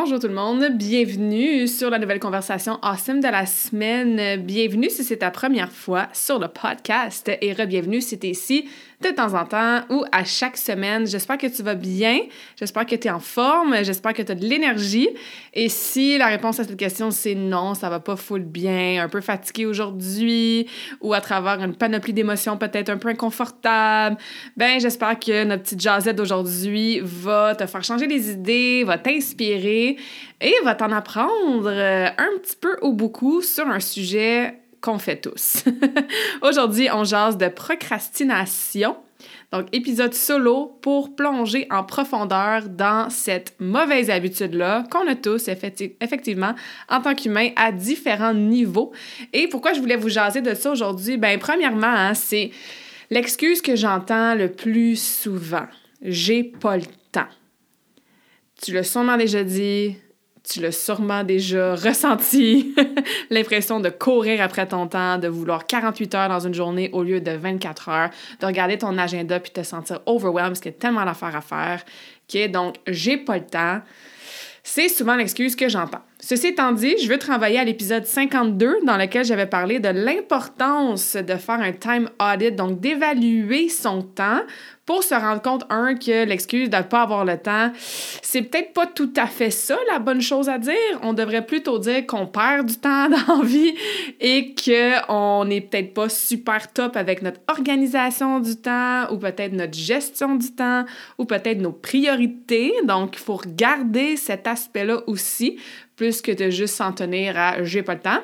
Bonjour tout le monde, bienvenue sur la nouvelle conversation Awesome de la semaine. Bienvenue si c'est ta première fois sur le podcast et re-bienvenue si t'es ici de temps en temps ou à chaque semaine. J'espère que tu vas bien, j'espère que tu es en forme, j'espère que tu as de l'énergie. Et si la réponse à cette question c'est non, ça va pas full bien, un peu fatigué aujourd'hui ou à travers une panoplie d'émotions peut-être un peu inconfortable, ben j'espère que notre petite jasette d'aujourd'hui va te faire changer les idées, va t'inspirer et va t'en apprendre un petit peu ou beaucoup sur un sujet qu'on fait tous. Aujourd'hui, on jase de procrastination. Donc, épisode solo pour plonger en profondeur dans cette mauvaise habitude-là qu'on a tous, effectivement, en tant qu'humain, à différents niveaux. Et pourquoi je voulais vous jaser de ça aujourd'hui? Ben, premièrement, hein, c'est l'excuse que j'entends le plus souvent. J'ai pas le temps. Tu l'as sûrement déjà dit, tu l'as sûrement déjà ressenti, l'impression de courir après ton temps, de vouloir 48 heures dans une journée au lieu de 24 heures, de regarder ton agenda puis te sentir overwhelmed parce qu'il y a tellement d'affaires à faire. OK? Donc, j'ai pas le temps. C'est souvent l'excuse que j'entends. Ceci étant dit, je veux travailler à l'épisode 52 dans lequel j'avais parlé de l'importance de faire un time audit, donc d'évaluer son temps pour se rendre compte, un, que l'excuse de ne pas avoir le temps, c'est peut-être pas tout à fait ça la bonne chose à dire. On devrait plutôt dire qu'on perd du temps dans la vie et qu'on n'est peut-être pas super top avec notre organisation du temps ou peut-être notre gestion du temps ou peut-être nos priorités. Donc, il faut regarder cet aspect-là aussi plus que de juste s'en tenir à j'ai pas le temps.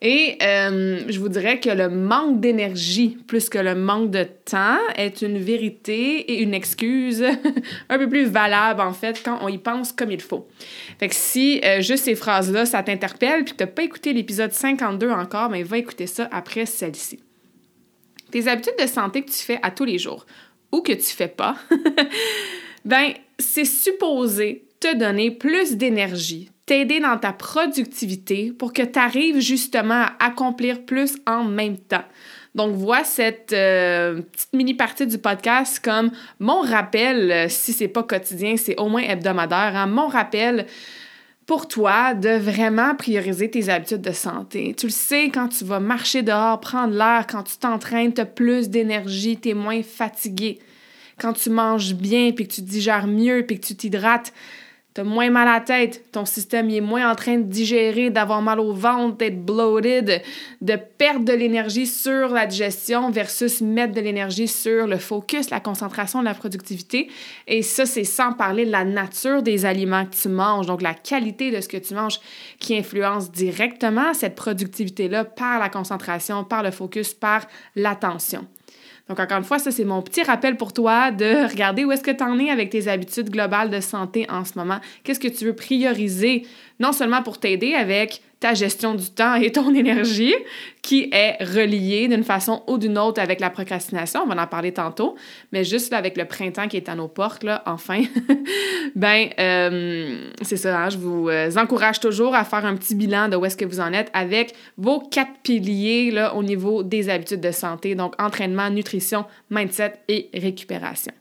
Et euh, je vous dirais que le manque d'énergie plus que le manque de temps est une vérité et une excuse un peu plus valable en fait quand on y pense comme il faut. Fait que si euh, juste ces phrases-là, ça t'interpelle puis que t'as pas écouté l'épisode 52 encore, ben va écouter ça après celle-ci. Tes habitudes de santé que tu fais à tous les jours ou que tu fais pas, ben c'est supposé te donner plus d'énergie, t'aider dans ta productivité pour que tu arrives justement à accomplir plus en même temps. Donc, vois cette euh, petite mini-partie du podcast comme mon rappel, euh, si c'est pas quotidien, c'est au moins hebdomadaire, hein, mon rappel pour toi de vraiment prioriser tes habitudes de santé. Tu le sais, quand tu vas marcher dehors, prendre l'air, quand tu t'entraînes, tu as plus d'énergie, tu es moins fatigué. Quand tu manges bien, puis que tu digères mieux, puis que tu t'hydrates, Moins mal à la tête, ton système est moins en train de digérer, d'avoir mal au ventre, d'être bloated, de perdre de l'énergie sur la digestion versus mettre de l'énergie sur le focus, la concentration, la productivité. Et ça, c'est sans parler de la nature des aliments que tu manges, donc la qualité de ce que tu manges qui influence directement cette productivité-là par la concentration, par le focus, par l'attention. Donc, encore une fois, ça, c'est mon petit rappel pour toi de regarder où est-ce que tu en es avec tes habitudes globales de santé en ce moment. Qu'est-ce que tu veux prioriser, non seulement pour t'aider avec ta gestion du temps et ton énergie qui est reliée d'une façon ou d'une autre avec la procrastination. On va en parler tantôt, mais juste avec le printemps qui est à nos portes, enfin, ben, euh, c'est ça, hein, je vous euh, encourage toujours à faire un petit bilan de où est-ce que vous en êtes avec vos quatre piliers là, au niveau des habitudes de santé, donc entraînement, nutrition, mindset et récupération.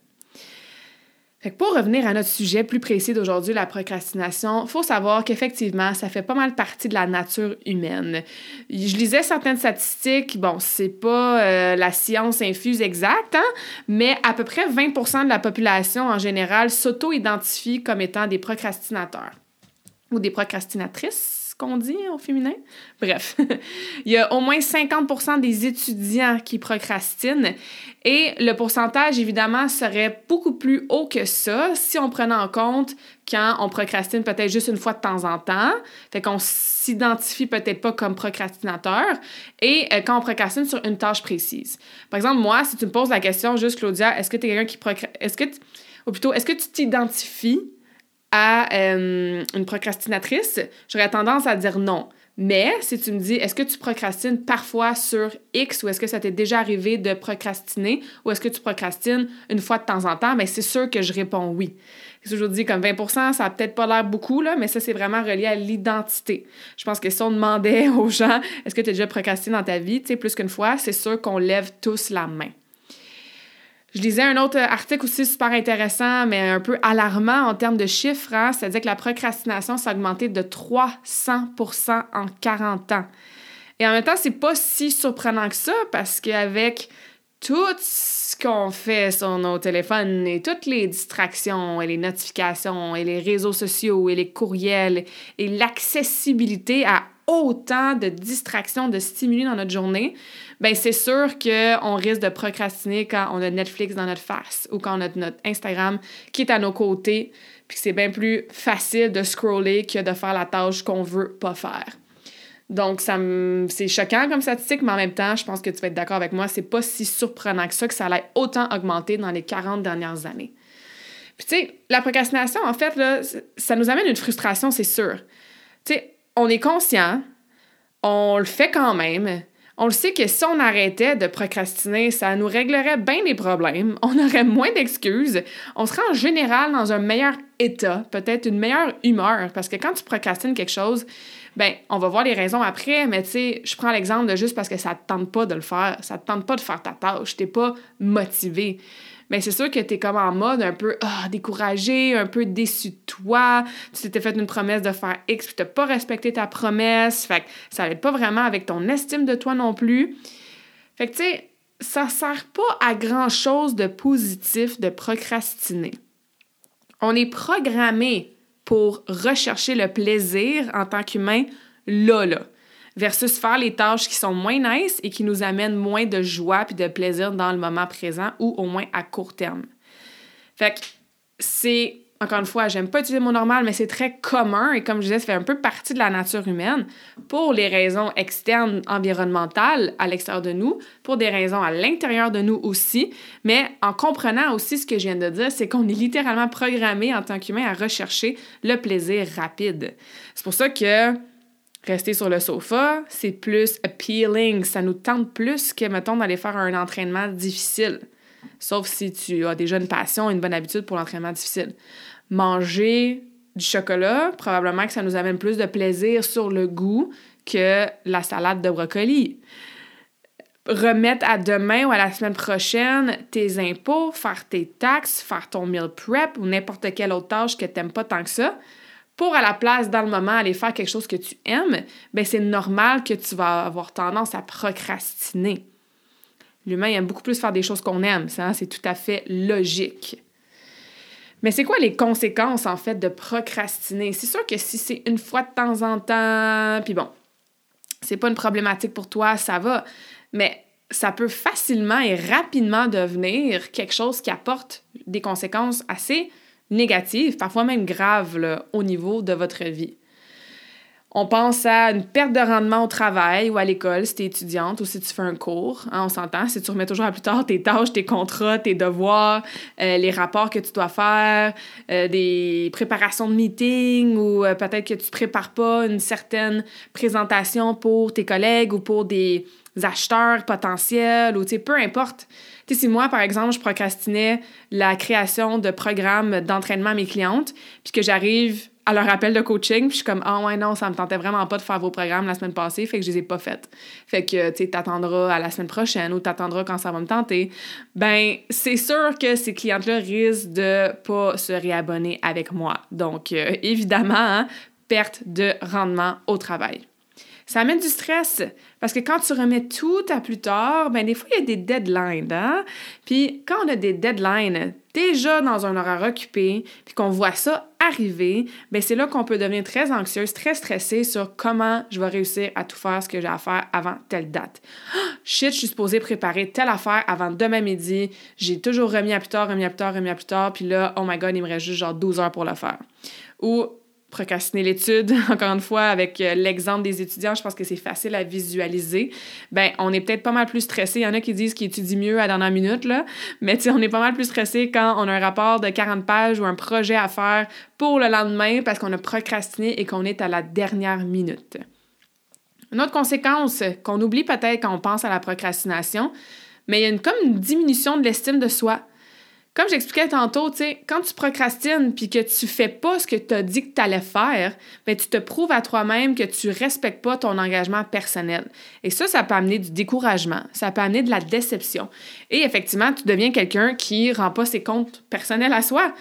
Pour revenir à notre sujet plus précis d'aujourd'hui, la procrastination, faut savoir qu'effectivement, ça fait pas mal partie de la nature humaine. Je lisais certaines statistiques, bon, c'est pas euh, la science infuse exacte, hein, mais à peu près 20% de la population en général s'auto-identifie comme étant des procrastinateurs ou des procrastinatrices qu'on dit au féminin? Bref, il y a au moins 50% des étudiants qui procrastinent et le pourcentage, évidemment, serait beaucoup plus haut que ça si on prenait en compte quand on procrastine peut-être juste une fois de temps en temps, fait qu'on s'identifie peut-être pas comme procrastinateur, et euh, quand on procrastine sur une tâche précise. Par exemple, moi, si tu me poses la question juste, Claudia, est-ce que tu es quelqu'un qui procrastine, ou plutôt, est-ce que tu t'identifies à euh, une procrastinatrice, j'aurais tendance à dire non. Mais si tu me dis, est-ce que tu procrastines parfois sur X ou est-ce que ça t'est déjà arrivé de procrastiner ou est-ce que tu procrastines une fois de temps en temps, bien, c'est sûr que je réponds oui. C'est toujours dit comme 20% ça a peut-être pas l'air beaucoup, là, mais ça, c'est vraiment relié à l'identité. Je pense que si on demandait aux gens, est-ce que tu as déjà procrastiné dans ta vie, tu sais, plus qu'une fois, c'est sûr qu'on lève tous la main. Je lisais un autre article aussi super intéressant, mais un peu alarmant en termes de chiffres. Hein? C'est-à-dire que la procrastination s'est augmentée de 300% en 40 ans. Et en même temps, c'est pas si surprenant que ça parce qu'avec tout ce qu'on fait sur nos téléphones et toutes les distractions et les notifications et les réseaux sociaux et les courriels et l'accessibilité à autant de distractions, de stimuli dans notre journée, ben c'est sûr qu'on risque de procrastiner quand on a Netflix dans notre face ou quand on a notre Instagram qui est à nos côtés, puis c'est bien plus facile de scroller que de faire la tâche qu'on veut pas faire. Donc, ça c'est choquant comme statistique, mais en même temps, je pense que tu vas être d'accord avec moi, c'est pas si surprenant que ça que ça allait autant augmenter dans les 40 dernières années. Puis, tu sais, la procrastination, en fait, là, ça nous amène une frustration, c'est sûr. Tu sais, on est conscient, on le fait quand même. On le sait que si on arrêtait de procrastiner, ça nous réglerait bien les problèmes, on aurait moins d'excuses, on serait en général dans un meilleur état, peut-être une meilleure humeur, parce que quand tu procrastines quelque chose, ben on va voir les raisons après, mais tu sais, je prends l'exemple de juste parce que ça te tente pas de le faire, ça te tente pas de faire ta tâche, t'es pas motivé mais c'est sûr que tu es comme en mode un peu ah, découragé, un peu déçu de toi. Tu t'étais fait une promesse de faire X puis tu pas respecté ta promesse. Fait que ça n'aide pas vraiment avec ton estime de toi non plus. Fait que tu sais, ça sert pas à grand chose de positif de procrastiner. On est programmé pour rechercher le plaisir en tant qu'humain là, là versus faire les tâches qui sont moins nice et qui nous amènent moins de joie puis de plaisir dans le moment présent ou au moins à court terme. Fait que c'est, encore une fois, j'aime pas utiliser mon normal, mais c'est très commun et comme je disais, ça fait un peu partie de la nature humaine pour les raisons externes environnementales à l'extérieur de nous, pour des raisons à l'intérieur de nous aussi, mais en comprenant aussi ce que je viens de dire, c'est qu'on est littéralement programmé en tant qu'humain à rechercher le plaisir rapide. C'est pour ça que Rester sur le sofa, c'est plus appealing, ça nous tente plus que, mettons, d'aller faire un entraînement difficile. Sauf si tu as déjà une passion, une bonne habitude pour l'entraînement difficile. Manger du chocolat, probablement que ça nous amène plus de plaisir sur le goût que la salade de brocoli. Remettre à demain ou à la semaine prochaine tes impôts, faire tes taxes, faire ton meal prep ou n'importe quelle autre tâche que tu n'aimes pas tant que ça, pour à la place, dans le moment, aller faire quelque chose que tu aimes, ben c'est normal que tu vas avoir tendance à procrastiner. L'humain aime beaucoup plus faire des choses qu'on aime, ça, c'est tout à fait logique. Mais c'est quoi les conséquences, en fait, de procrastiner? C'est sûr que si c'est une fois de temps en temps, puis bon, c'est pas une problématique pour toi, ça va, mais ça peut facilement et rapidement devenir quelque chose qui apporte des conséquences assez négatives, parfois même graves au niveau de votre vie. On pense à une perte de rendement au travail ou à l'école si tu es étudiante ou si tu fais un cours. Hein, on s'entend, si tu remets toujours à plus tard tes tâches, tes contrats, tes devoirs, euh, les rapports que tu dois faire, euh, des préparations de meeting ou euh, peut-être que tu prépares pas une certaine présentation pour tes collègues ou pour des acheteurs potentiels ou peu importe si moi, par exemple, je procrastinais la création de programmes d'entraînement à mes clientes, puis que j'arrive à leur appel de coaching, puis je suis comme ah ouais non, ça me tentait vraiment pas de faire vos programmes la semaine passée, fait que je les ai pas faites. Fait que tu t'attendras à la semaine prochaine ou t'attendras quand ça va me tenter. Ben, c'est sûr que ces clientes-là risquent de pas se réabonner avec moi. Donc euh, évidemment, hein, perte de rendement au travail. Ça amène du stress parce que quand tu remets tout à plus tard, ben des fois, il y a des deadlines. Hein? Puis quand on a des deadlines, déjà dans un horaire occupé, puis qu'on voit ça arriver, ben c'est là qu'on peut devenir très anxieuse, très stressée sur comment je vais réussir à tout faire ce que j'ai à faire avant telle date. shit, je suis supposée préparer telle affaire avant demain midi. J'ai toujours remis à plus tard, remis à plus tard, remis à plus tard, puis là, oh my god, il me reste juste genre 12 heures pour le faire. Ou procrastiner l'étude, encore une fois, avec euh, l'exemple des étudiants, je pense que c'est facile à visualiser. Ben, on est peut-être pas mal plus stressé. Il y en a qui disent qu'ils étudient mieux à la dernière minute, là. Mais tu on est pas mal plus stressé quand on a un rapport de 40 pages ou un projet à faire pour le lendemain parce qu'on a procrastiné et qu'on est à la dernière minute. Une autre conséquence qu'on oublie peut-être quand on pense à la procrastination, mais il y a une, comme une diminution de l'estime de soi. Comme j'expliquais tantôt, quand tu procrastines puis que tu fais pas ce que tu as dit que tu allais faire, ben tu te prouves à toi-même que tu respectes pas ton engagement personnel. Et ça, ça peut amener du découragement, ça peut amener de la déception. Et effectivement, tu deviens quelqu'un qui rend pas ses comptes personnels à soi.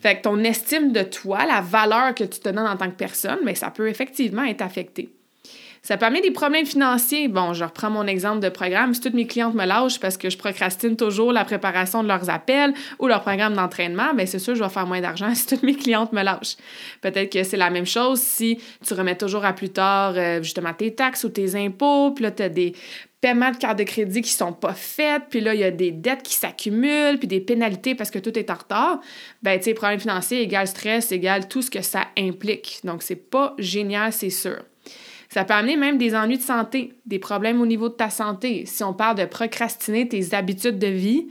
Fait que ton estime de toi, la valeur que tu te donnes en tant que personne, ben, ça peut effectivement être affecté. Ça amener des problèmes financiers. Bon, je reprends mon exemple de programme. Si toutes mes clientes me lâchent parce que je procrastine toujours la préparation de leurs appels ou leur programme d'entraînement, bien, c'est sûr, je vais faire moins d'argent si toutes mes clientes me lâchent. Peut-être que c'est la même chose si tu remets toujours à plus tard, euh, justement, tes taxes ou tes impôts, puis là, tu as des paiements de carte de crédit qui sont pas faits, puis là, il y a des dettes qui s'accumulent, puis des pénalités parce que tout est en retard, ben tu sais, problème financier égale stress égale tout ce que ça implique. Donc, c'est pas génial, c'est sûr. Ça peut amener même des ennuis de santé, des problèmes au niveau de ta santé. Si on parle de procrastiner tes habitudes de vie,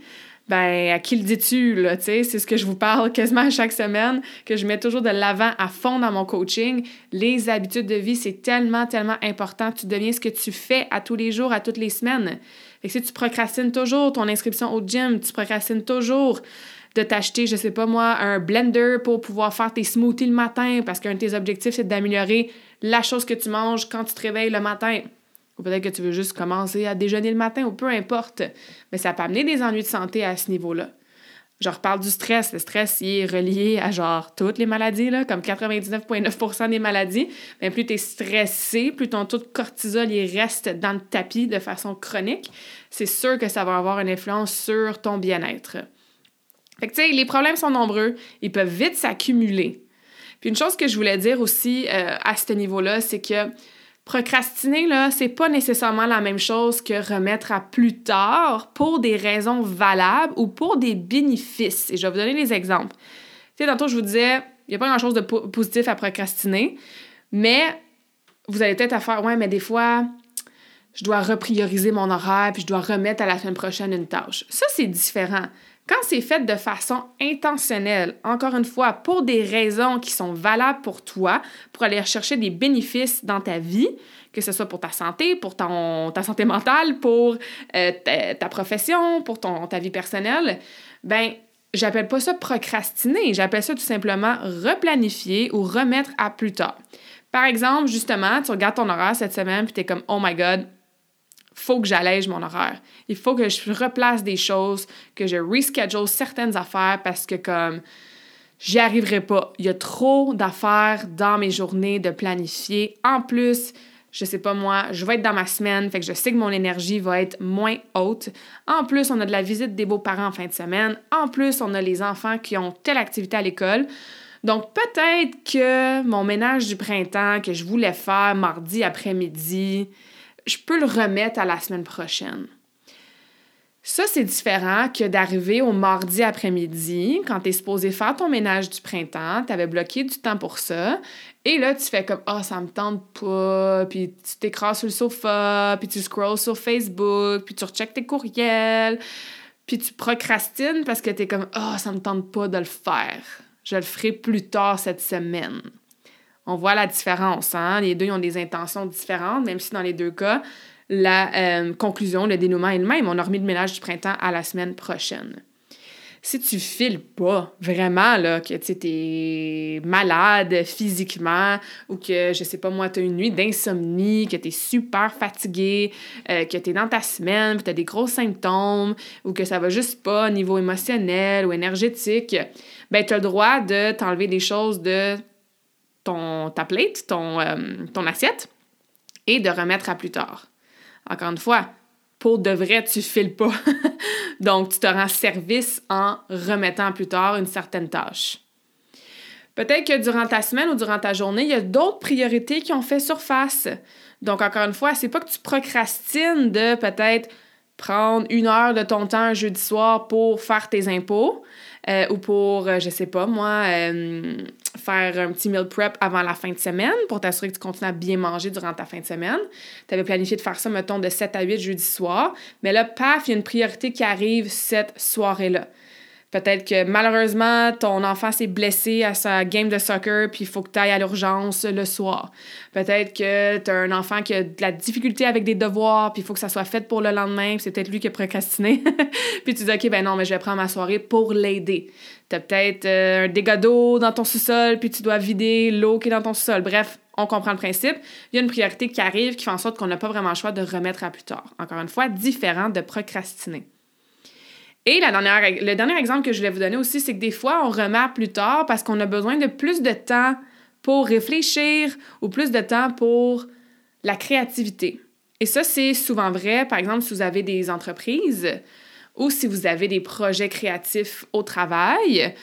ben à qui le dis-tu là, tu sais, c'est ce que je vous parle quasiment à chaque semaine, que je mets toujours de l'avant à fond dans mon coaching. Les habitudes de vie, c'est tellement tellement important, tu deviens ce que tu fais à tous les jours, à toutes les semaines. Et si tu procrastines toujours ton inscription au gym, tu procrastines toujours de t'acheter, je sais pas moi, un blender pour pouvoir faire tes smoothies le matin parce qu'un de tes objectifs, c'est d'améliorer la chose que tu manges quand tu te réveilles le matin. Ou peut-être que tu veux juste commencer à déjeuner le matin, ou peu importe. Mais ça peut amener des ennuis de santé à ce niveau-là. Je reparle du stress. Le stress, il est relié à genre toutes les maladies, là, comme 99,9% des maladies. Mais plus tu es stressé, plus ton taux de cortisol reste dans le tapis de façon chronique, c'est sûr que ça va avoir une influence sur ton bien-être. Fait que, tu sais, les problèmes sont nombreux, ils peuvent vite s'accumuler. Une chose que je voulais dire aussi euh, à ce niveau-là, c'est que procrastiner, là, c'est pas nécessairement la même chose que remettre à plus tard pour des raisons valables ou pour des bénéfices. Et je vais vous donner des exemples. Tu sais, tantôt, je vous disais, il n'y a pas grand-chose de positif à procrastiner, mais vous allez peut-être à faire, ouais, mais des fois, je dois reprioriser mon horaire, puis je dois remettre à la semaine prochaine une tâche. Ça, c'est différent. Quand c'est fait de façon intentionnelle, encore une fois, pour des raisons qui sont valables pour toi, pour aller chercher des bénéfices dans ta vie, que ce soit pour ta santé, pour ta santé mentale, pour euh, ta, profession, pour ta vie personnelle, ben j'appelle pas ça procrastiner, j'appelle ça tout simplement replanifier ou remettre à plus tard. Par exemple, justement, tu regardes ton horaire cette semaine puis tu comme oh my god, faut que j'allège mon horaire. Il faut que je replace des choses, que je reschedule certaines affaires parce que comme j'y arriverai pas. Il y a trop d'affaires dans mes journées de planifier. En plus, je sais pas moi, je vais être dans ma semaine, fait que je sais que mon énergie va être moins haute. En plus, on a de la visite des beaux-parents en fin de semaine. En plus, on a les enfants qui ont telle activité à l'école. Donc peut-être que mon ménage du printemps que je voulais faire mardi après-midi, je peux le remettre à la semaine prochaine. Ça, c'est différent que d'arriver au mardi après-midi, quand tu es supposé faire ton ménage du printemps, tu avais bloqué du temps pour ça, et là, tu fais comme « Ah, oh, ça me tente pas », puis tu t'écrases sur le sofa, puis tu scrolls sur Facebook, puis tu recheckes tes courriels, puis tu procrastines parce que tu es comme « Ah, oh, ça me tente pas de le faire, je le ferai plus tard cette semaine ». On voit la différence. Hein? Les deux ont des intentions différentes, même si dans les deux cas, la euh, conclusion, le dénouement est le même. On a remis le ménage du printemps à la semaine prochaine. Si tu files pas vraiment, là, que tu es malade physiquement ou que, je sais pas moi, tu as une nuit d'insomnie, que tu es super fatigué, euh, que tu es dans ta semaine, que tu as des gros symptômes ou que ça va juste pas au niveau émotionnel ou énergétique, ben tu as le droit de t'enlever des choses de ton, ta plate, ton, euh, ton assiette, et de remettre à plus tard. Encore une fois, pour de vrai, tu files pas. Donc, tu te rends service en remettant plus tard une certaine tâche. Peut-être que durant ta semaine ou durant ta journée, il y a d'autres priorités qui ont fait surface. Donc, encore une fois, c'est pas que tu procrastines de peut-être prendre une heure de ton temps un jeudi soir pour faire tes impôts euh, ou pour, euh, je sais pas, moi, faire un petit meal prep avant la fin de semaine pour t'assurer que tu continues à bien manger durant ta fin de semaine. Tu avais planifié de faire ça, mettons, de 7 à 8 jeudi soir. Mais là, paf, il y a une priorité qui arrive cette soirée-là. Peut-être que malheureusement, ton enfant s'est blessé à sa game de soccer, puis il faut que tu ailles à l'urgence le soir. Peut-être que tu as un enfant qui a de la difficulté avec des devoirs, puis il faut que ça soit fait pour le lendemain, puis c'est peut-être lui qui a procrastiné. puis tu dis, OK, ben non, mais je vais prendre ma soirée pour l'aider. Tu as peut-être euh, un dégât d'eau dans ton sous-sol, puis tu dois vider l'eau qui est dans ton sous-sol. Bref, on comprend le principe. Il y a une priorité qui arrive qui fait en sorte qu'on n'a pas vraiment le choix de remettre à plus tard. Encore une fois, différent de procrastiner. Et la dernière, le dernier exemple que je voulais vous donner aussi, c'est que des fois, on remet plus tard parce qu'on a besoin de plus de temps pour réfléchir ou plus de temps pour la créativité. Et ça, c'est souvent vrai, par exemple, si vous avez des entreprises ou si vous avez des projets créatifs au travail.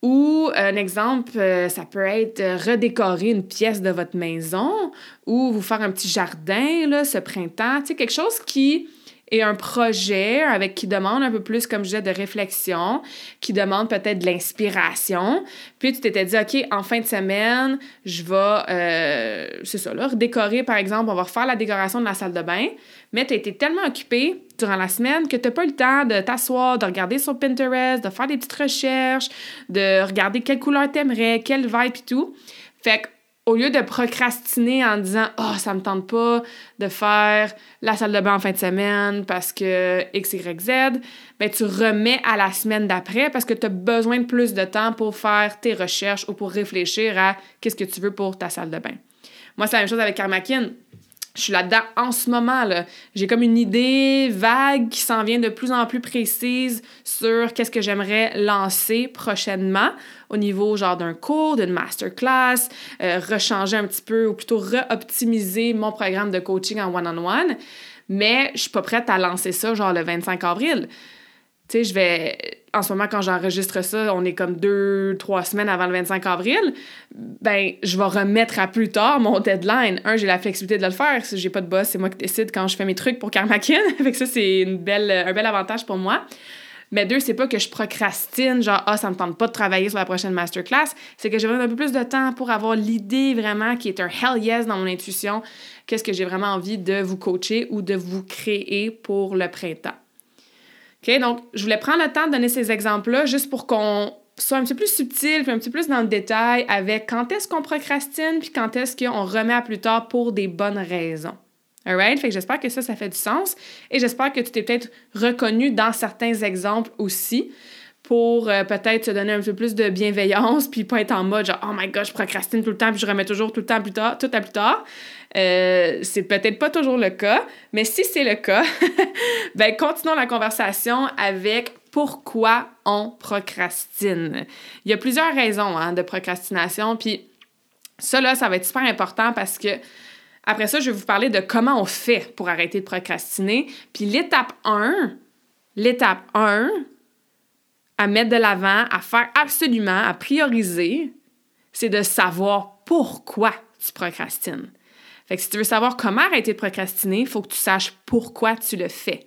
Ou un exemple, euh, ça peut être redécorer une pièce de votre maison ou vous faire un petit jardin là, ce printemps. Tu sais, quelque chose qui et un projet avec qui demande un peu plus, comme je disais, de réflexion, qui demande peut-être de l'inspiration. Puis tu t'étais dit, OK, en fin de semaine, je vais, euh, c'est ça, là, redécorer, par exemple, on va refaire la décoration de la salle de bain, mais tu été tellement occupé durant la semaine que tu n'as pas eu le temps de t'asseoir, de regarder sur Pinterest, de faire des petites recherches, de regarder quelle couleur t'aimerais, quelle vibe et tout. Fait que au lieu de procrastiner en disant oh, ça me tente pas de faire la salle de bain en fin de semaine parce que X, Y, Z, ben, tu remets à la semaine d'après parce que tu as besoin de plus de temps pour faire tes recherches ou pour réfléchir à qu'est-ce que tu veux pour ta salle de bain. Moi, c'est la même chose avec Karmakin je suis là-dedans en ce moment. J'ai comme une idée vague qui s'en vient de plus en plus précise sur qu'est-ce que j'aimerais lancer prochainement au niveau genre d'un cours, d'une masterclass, euh, rechanger un petit peu ou plutôt re-optimiser mon programme de coaching en one-on-one. Mais je suis pas prête à lancer ça genre le 25 avril. Tu sais, je vais. En ce moment, quand j'enregistre ça, on est comme deux, trois semaines avant le 25 avril. Ben, je vais remettre à plus tard mon deadline. Un, j'ai la flexibilité de le faire. Si j'ai pas de boss, c'est moi qui décide quand je fais mes trucs pour Karmakin. fait que ça, c'est un bel avantage pour moi. Mais deux, c'est pas que je procrastine, genre, ah, ça me tente pas de travailler sur la prochaine masterclass. C'est que j'ai besoin d'un peu plus de temps pour avoir l'idée vraiment qui est un hell yes dans mon intuition. Qu'est-ce que j'ai vraiment envie de vous coacher ou de vous créer pour le printemps? Donc, je voulais prendre le temps de donner ces exemples-là juste pour qu'on soit un petit peu plus subtil, puis un petit peu plus dans le détail avec quand est-ce qu'on procrastine, puis quand est-ce qu'on remet à plus tard pour des bonnes raisons. Alright? Fait que j'espère que ça, ça fait du sens. Et j'espère que tu t'es peut-être reconnu dans certains exemples aussi pour euh, peut-être se donner un peu plus de bienveillance, puis pas être en mode genre, oh my god, je procrastine tout le temps, puis je remets toujours tout le temps plus tard, tout à plus tard. Euh, c'est peut-être pas toujours le cas, mais si c'est le cas, ben continuons la conversation avec pourquoi on procrastine. Il y a plusieurs raisons hein, de procrastination, puis ça là, ça va être super important parce que après ça, je vais vous parler de comment on fait pour arrêter de procrastiner. Puis l'étape 1, l'étape 1 à mettre de l'avant, à faire absolument, à prioriser, c'est de savoir pourquoi tu procrastines. Fait que si tu veux savoir comment arrêter de procrastiner, il faut que tu saches pourquoi tu le fais.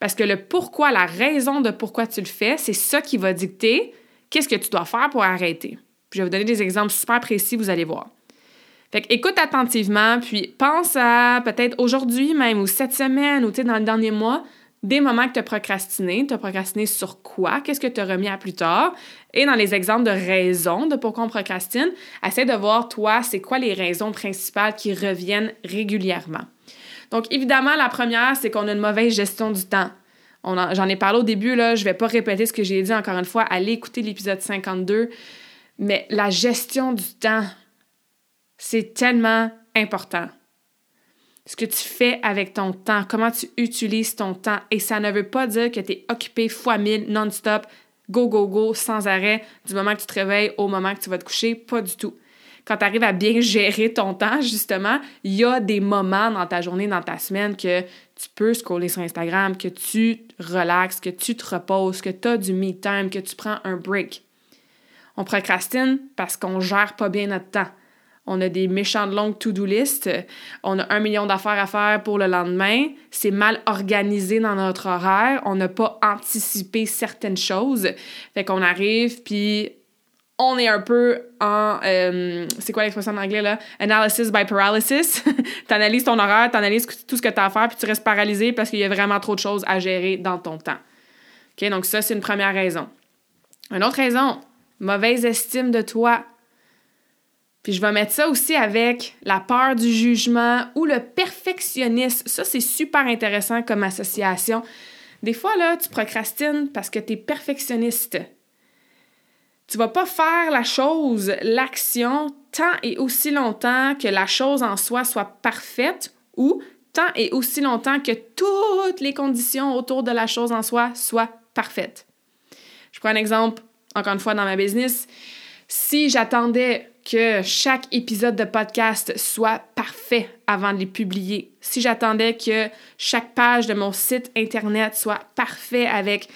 Parce que le pourquoi, la raison de pourquoi tu le fais, c'est ça qui va dicter qu'est-ce que tu dois faire pour arrêter. je vais vous donner des exemples super précis, vous allez voir. Fait que écoute attentivement, puis pense à peut-être aujourd'hui même ou cette semaine ou dans le dernier mois, des moments que tu as procrastiné. Tu as procrastiné sur quoi? Qu'est-ce que tu as remis à plus tard? Et dans les exemples de raisons de pourquoi on procrastine, essaie de voir, toi, c'est quoi les raisons principales qui reviennent régulièrement. Donc, évidemment, la première, c'est qu'on a une mauvaise gestion du temps. J'en ai parlé au début, là, je vais pas répéter ce que j'ai dit encore une fois. Allez écouter l'épisode 52. Mais la gestion du temps, c'est tellement important ce que tu fais avec ton temps, comment tu utilises ton temps. Et ça ne veut pas dire que tu es occupé fois mille, non-stop, go, go, go, sans arrêt, du moment que tu te réveilles au moment que tu vas te coucher. Pas du tout. quand tu arrives à bien gérer ton temps, justement, il y a des moments dans ta journée, dans ta semaine que tu peux scroller sur Instagram, que tu relaxes, que tu te reposes, que tu as du me time, que tu prends un break. On procrastine parce qu'on gère pas bien notre temps. On a des méchantes longues to-do list. On a un million d'affaires à faire pour le lendemain. C'est mal organisé dans notre horaire. On n'a pas anticipé certaines choses. Fait qu'on arrive, puis on est un peu en. Euh, c'est quoi l'expression en anglais là? Analysis by paralysis. t'analyses ton horaire, t'analyses tout ce que tu as à faire, puis tu restes paralysé parce qu'il y a vraiment trop de choses à gérer dans ton temps. OK? Donc, ça, c'est une première raison. Une autre raison, mauvaise estime de toi. Puis je vais mettre ça aussi avec la peur du jugement ou le perfectionnisme. Ça, c'est super intéressant comme association. Des fois, là, tu procrastines parce que tu es perfectionniste. Tu vas pas faire la chose, l'action, tant et aussi longtemps que la chose en soi soit parfaite ou tant et aussi longtemps que toutes les conditions autour de la chose en soi soient parfaites. Je prends un exemple, encore une fois, dans ma business. Si j'attendais que chaque épisode de podcast soit parfait avant de les publier, si j'attendais que chaque page de mon site internet soit parfait avec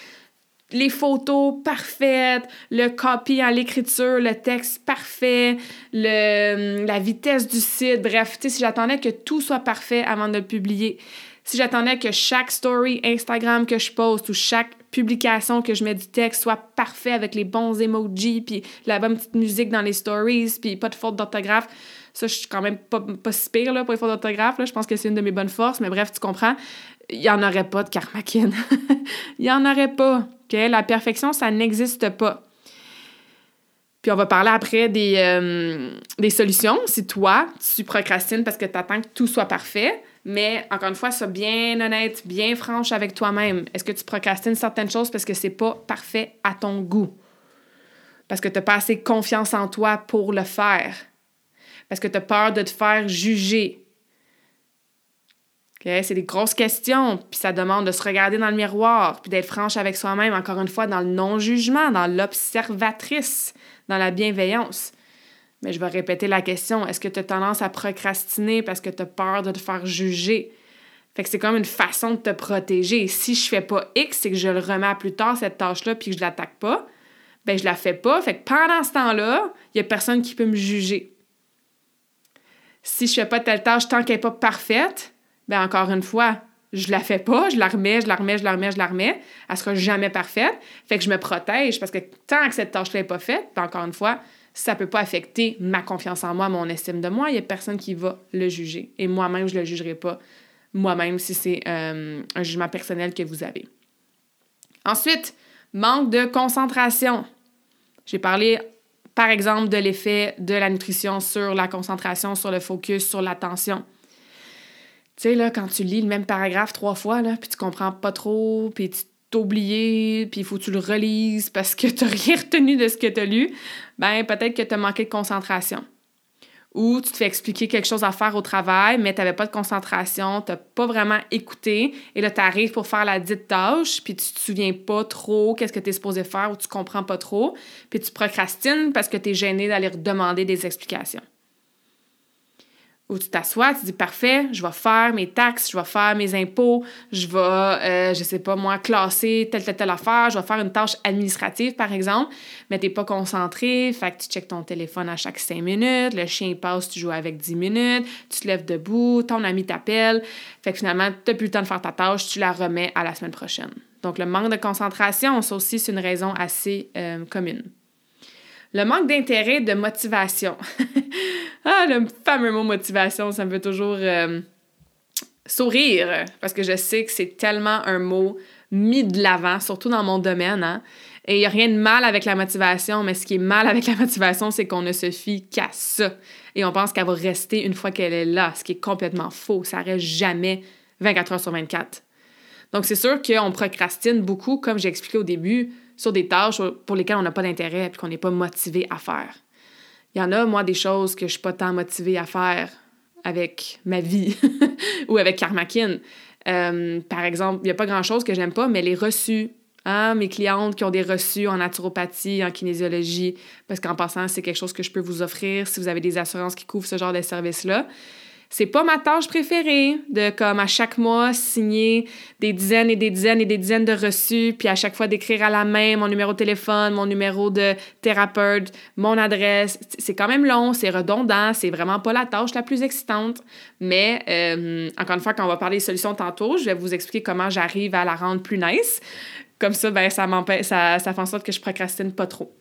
les photos parfaites, le copy en l'écriture, le texte parfait, la vitesse du site, bref, si j'attendais que tout soit parfait avant de le publier, si j'attendais que chaque story Instagram que je poste ou chaque publication que je mets du texte soit parfait avec les bons emojis, puis la bonne petite musique dans les stories, puis pas de faute d'orthographe, ça, je suis quand même pas, pas si pire là, pour les fautes d'orthographe. Je pense que c'est une de mes bonnes forces, mais bref, tu comprends. Il n'y en aurait pas de karmakin. Il n'y en aurait pas. La perfection, ça n'existe pas. Puis on va parler après des, euh, des solutions. Si toi, tu procrastines parce que tu attends que tout soit parfait, mais encore une fois, sois bien honnête, bien franche avec toi-même. Est-ce que tu procrastines certaines choses parce que c'est pas parfait à ton goût? Parce que tu n'as pas assez confiance en toi pour le faire? Parce que tu as peur de te faire juger? C'est des grosses questions, puis ça demande de se regarder dans le miroir, puis d'être franche avec soi-même, encore une fois, dans le non-jugement, dans l'observatrice, dans la bienveillance. Mais je vais répéter la question, est-ce que tu as tendance à procrastiner parce que tu as peur de te faire juger? Fait que c'est comme une façon de te protéger. Si je fais pas X, c'est que je le remets à plus tard, cette tâche-là, puis que je l'attaque pas, ben je la fais pas. Fait que pendant ce temps-là, il y a personne qui peut me juger. Si je fais pas telle tâche tant qu'elle n'est pas parfaite, ben encore une fois, je la fais pas, je la remets, je la remets, je la remets, je la remets. Elle sera jamais parfaite. Fait que je me protège parce que tant que cette tâche-là n'est pas faite, ben encore une fois, ça peut pas affecter ma confiance en moi, mon estime de moi. Il y a personne qui va le juger. Et moi-même, je le jugerai pas moi-même si c'est euh, un jugement personnel que vous avez. Ensuite, manque de concentration. J'ai parlé, par exemple, de l'effet de la nutrition sur la concentration, sur le focus, sur l'attention. Tu sais, là, quand tu lis le même paragraphe trois fois, là, puis tu comprends pas trop, puis tu t'oublies, puis il faut que tu le relises parce que tu n'as rien retenu de ce que tu as lu, ben peut-être que tu as manqué de concentration. Ou tu te fais expliquer quelque chose à faire au travail, mais tu n'avais pas de concentration, tu n'as pas vraiment écouté, et là, tu arrives pour faire la dite tâche, puis tu te souviens pas trop qu'est-ce que tu es supposé faire ou tu comprends pas trop, puis tu procrastines parce que tu es gêné d'aller demander des explications où tu t'assois, tu dis parfait, je vais faire mes taxes, je vais faire mes impôts, je vais, euh, je sais pas moi, classer telle, telle, telle affaire, je vais faire une tâche administrative par exemple, mais t'es pas concentré, fait que tu checkes ton téléphone à chaque cinq minutes, le chien passe, tu joues avec dix minutes, tu te lèves debout, ton ami t'appelle, fait que finalement, t'as plus le temps de faire ta tâche, tu la remets à la semaine prochaine. Donc le manque de concentration, ça aussi, c'est une raison assez euh, commune. Le manque d'intérêt, de motivation. ah, le fameux mot motivation, ça me fait toujours euh, sourire parce que je sais que c'est tellement un mot mis de l'avant, surtout dans mon domaine. Hein? Et il n'y a rien de mal avec la motivation, mais ce qui est mal avec la motivation, c'est qu'on ne se fie qu'à ça. Et on pense qu'elle va rester une fois qu'elle est là, ce qui est complètement faux. Ça reste jamais 24 heures sur 24. Donc, c'est sûr qu'on procrastine beaucoup, comme j'ai expliqué au début, sur des tâches pour lesquelles on n'a pas d'intérêt et qu'on n'est pas motivé à faire. Il y en a, moi, des choses que je ne suis pas tant motivée à faire avec ma vie ou avec Karmakin. Euh, par exemple, il n'y a pas grand-chose que j'aime pas, mais les reçus Hein, mes clientes qui ont des reçus en naturopathie, en kinésiologie, parce qu'en passant, c'est quelque chose que je peux vous offrir si vous avez des assurances qui couvrent ce genre de services-là. C'est pas ma tâche préférée de, comme à chaque mois, signer des dizaines et des dizaines et des dizaines de reçus, puis à chaque fois d'écrire à la main mon numéro de téléphone, mon numéro de thérapeute, mon adresse. C'est quand même long, c'est redondant, c'est vraiment pas la tâche la plus excitante. Mais, euh, encore une fois, quand on va parler solutions tantôt, je vais vous expliquer comment j'arrive à la rendre plus nice. Comme ça, ben, ça, ça, ça fait en sorte que je procrastine pas trop.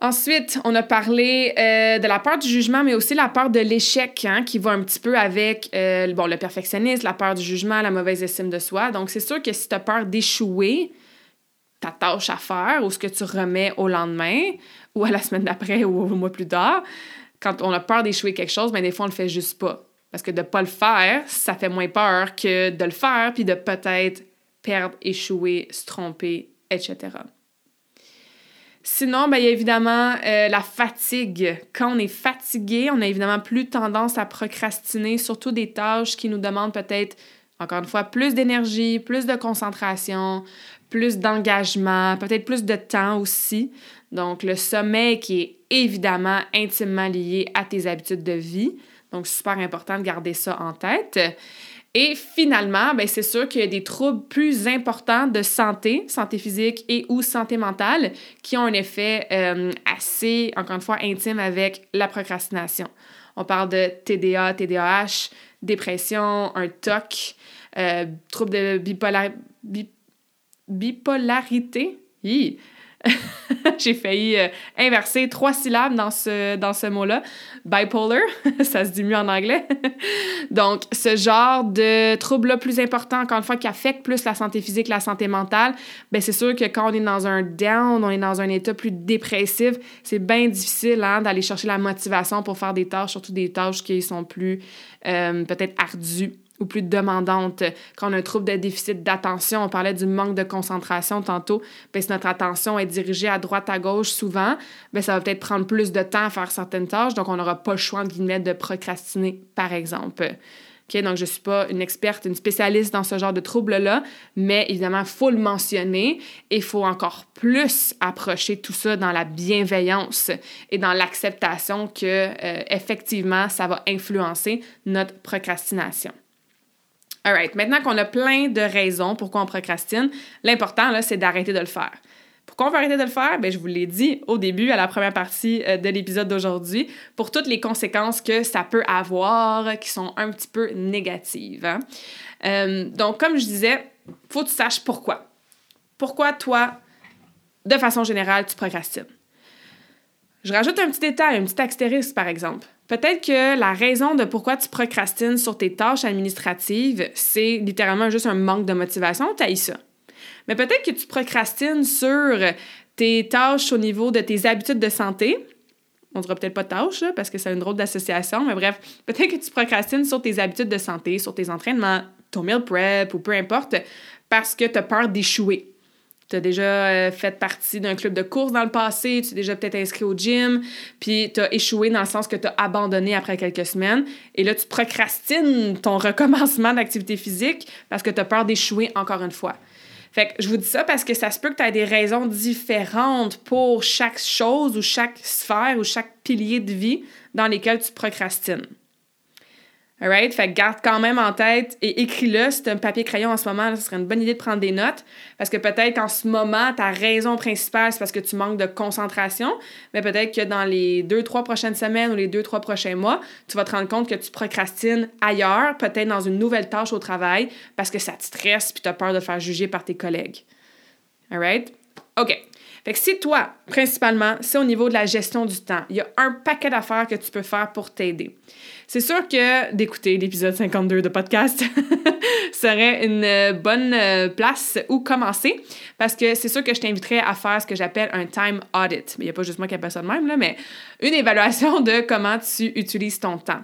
Ensuite, on a parlé euh, de la peur du jugement, mais aussi la peur de l'échec, hein, qui va un petit peu avec euh, bon, le perfectionnisme, la peur du jugement, la mauvaise estime de soi. Donc, c'est sûr que si tu as peur d'échouer, ta tâche à faire ou ce que tu remets au lendemain ou à la semaine d'après ou au mois plus tard, quand on a peur d'échouer quelque chose, bien, des fois, on le fait juste pas. Parce que de ne pas le faire, ça fait moins peur que de le faire puis de peut-être perdre, échouer, se tromper, etc. Sinon, ben, il y a évidemment euh, la fatigue. Quand on est fatigué, on a évidemment plus tendance à procrastiner, surtout des tâches qui nous demandent peut-être, encore une fois, plus d'énergie, plus de concentration, plus d'engagement, peut-être plus de temps aussi. Donc, le sommeil qui est évidemment intimement lié à tes habitudes de vie. Donc, super important de garder ça en tête. Et finalement, ben c'est sûr qu'il y a des troubles plus importants de santé, santé physique et ou santé mentale, qui ont un effet euh, assez, encore une fois, intime avec la procrastination. On parle de TDA, TDAH, dépression, un TOC, euh, trouble de bipolarité. J'ai failli euh, inverser trois syllabes dans ce, dans ce mot-là. Bipolar, ça se dit mieux en anglais. Donc, ce genre de trouble-là plus important, encore une fois, qui affecte plus la santé physique, la santé mentale, ben c'est sûr que quand on est dans un down, on est dans un état plus dépressif, c'est bien difficile hein, d'aller chercher la motivation pour faire des tâches, surtout des tâches qui sont plus euh, peut-être ardues ou plus demandante. Quand on a un trouble de déficit d'attention, on parlait du manque de concentration tantôt, bien, si notre attention est dirigée à droite, à gauche souvent, bien, ça va peut-être prendre plus de temps à faire certaines tâches, donc on n'aura pas le choix, de guillemets, de procrastiner, par exemple. OK, donc, je ne suis pas une experte, une spécialiste dans ce genre de troubles-là, mais évidemment, il faut le mentionner et il faut encore plus approcher tout ça dans la bienveillance et dans l'acceptation que, euh, effectivement, ça va influencer notre procrastination. Alright, maintenant qu'on a plein de raisons pourquoi on procrastine, l'important, là, c'est d'arrêter de le faire. Pourquoi on va arrêter de le faire? Bien, je vous l'ai dit au début, à la première partie euh, de l'épisode d'aujourd'hui, pour toutes les conséquences que ça peut avoir qui sont un petit peu négatives. Hein. Euh, donc, comme je disais, faut que tu saches pourquoi. Pourquoi toi, de façon générale, tu procrastines? Je rajoute un petit détail, un petit astérisque, par exemple. Peut-être que la raison de pourquoi tu procrastines sur tes tâches administratives, c'est littéralement juste un manque de motivation, tu as ça. Mais peut-être que tu procrastines sur tes tâches au niveau de tes habitudes de santé. On dira peut-être pas tâches, parce que c'est une drôle d'association, mais bref, peut-être que tu procrastines sur tes habitudes de santé, sur tes entraînements, ton meal prep ou peu importe, parce que tu as peur d'échouer tu as déjà euh, fait partie d'un club de course dans le passé, tu t'es déjà peut-être inscrit au gym, puis tu as échoué dans le sens que tu as abandonné après quelques semaines. Et là, tu procrastines ton recommencement d'activité physique parce que tu as peur d'échouer encore une fois. Fait que je vous dis ça parce que ça se peut que tu aies des raisons différentes pour chaque chose ou chaque sphère ou chaque pilier de vie dans lesquels tu procrastines. Alright? Fait que garde quand même en tête et écris-le. Si tu un papier-crayon en ce moment, ce serait une bonne idée de prendre des notes. Parce que peut-être en ce moment, ta raison principale, c'est parce que tu manques de concentration. Mais peut-être que dans les deux, trois prochaines semaines ou les deux, trois prochains mois, tu vas te rendre compte que tu procrastines ailleurs, peut-être dans une nouvelle tâche au travail, parce que ça te stresse puis tu as peur de faire juger par tes collègues. Alright? OK. Fait que si toi, principalement, c'est au niveau de la gestion du temps, il y a un paquet d'affaires que tu peux faire pour t'aider. C'est sûr que d'écouter l'épisode 52 de podcast serait une euh, bonne euh, place où commencer parce que c'est sûr que je t'inviterais à faire ce que j'appelle un time audit. Il n'y a pas juste moi qui appelle ça de même, là, mais une évaluation de comment tu utilises ton temps.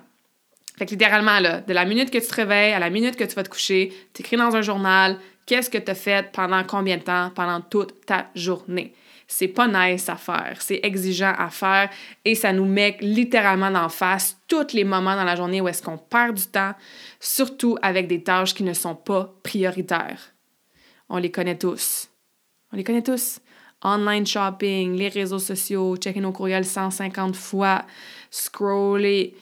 Fait que littéralement, là, de la minute que tu te réveilles à la minute que tu vas te coucher, tu écris dans un journal qu'est-ce que tu as fait pendant combien de temps, pendant toute ta journée? C'est pas nice à faire, c'est exigeant à faire et ça nous met littéralement en face tous les moments dans la journée où est-ce qu'on perd du temps, surtout avec des tâches qui ne sont pas prioritaires. On les connaît tous. On les connaît tous. Online shopping, les réseaux sociaux, checker nos courriels 150 fois, scroller,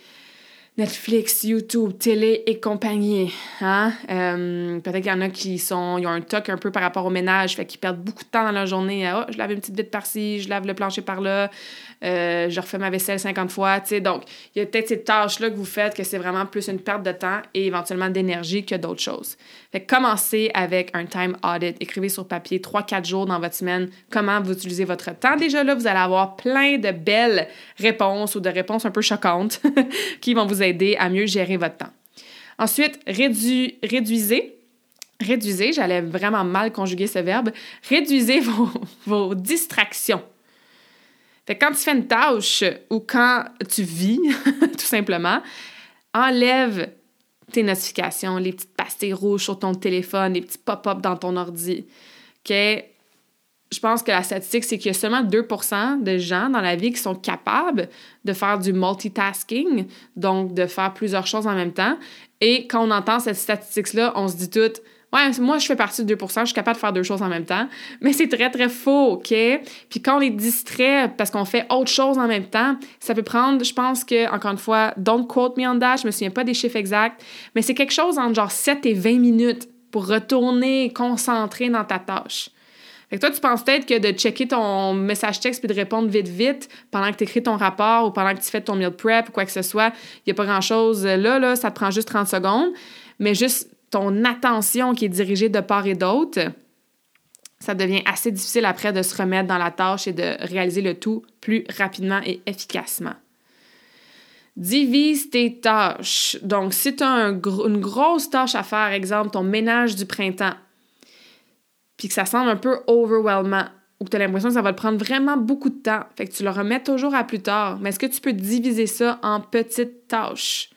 Netflix, YouTube, télé et compagnie. Hein? Euh, peut-être qu'il y en a qui sont, ils ont un toc un peu par rapport au ménage, fait qu'ils perdent beaucoup de temps dans leur journée. oh, je lave une petite bite par-ci, je lave le plancher par-là, euh, je refais ma vaisselle 50 fois. sais Donc, il y a peut-être ces tâches-là que vous faites que c'est vraiment plus une perte de temps et éventuellement d'énergie que d'autres choses. Fait que commencez avec un time audit. Écrivez sur papier 3-4 jours dans votre semaine comment vous utilisez votre temps. Déjà là, vous allez avoir plein de belles réponses ou de réponses un peu choquantes qui vont vous aider aider à mieux gérer votre temps. Ensuite, réduisez. Réduisez, j'allais vraiment mal conjuguer ce verbe. Réduisez vos, distractions. Fait quand tu fais une tâche ou quand tu vis, tout simplement, enlève tes notifications, les petites pastilles rouges sur ton téléphone, les petits pop-up dans ton ordi. OK? Je pense que la statistique, c'est qu'il y a seulement 2% de gens dans la vie qui sont capables de faire du multitasking, donc de faire plusieurs choses en même temps. Et quand on entend cette statistique-là, on se dit tout, ouais, moi, je fais partie de 2% je suis capable de faire deux choses en même temps. Mais c'est très, très faux, OK? Puis quand on est distrait parce qu'on fait autre chose en même temps, ça peut prendre, je pense que, encore une fois, don't quote me on that, je me souviens pas des chiffres exacts, mais c'est quelque chose entre genre 7 et 20 minutes pour retourner concentré dans ta tâche. Fait que toi, tu penses peut-être que de checker ton message texte puis de répondre vite, vite pendant que tu écris ton rapport ou pendant que tu fais ton meal prep ou quoi que ce soit, il n'y a pas grand-chose là, là, ça te prend juste 30 secondes. Mais juste ton attention qui est dirigée de part et d'autre, ça devient assez difficile après de se remettre dans la tâche et de réaliser le tout plus rapidement et efficacement. Divise tes tâches. Donc, si tu as une grosse tâche à faire, exemple ton ménage du printemps, puis que ça semble un peu overwhelmant ou que tu as l'impression que ça va te prendre vraiment beaucoup de temps, fait que tu le remets toujours à plus tard, mais est-ce que tu peux diviser ça en petites tâches?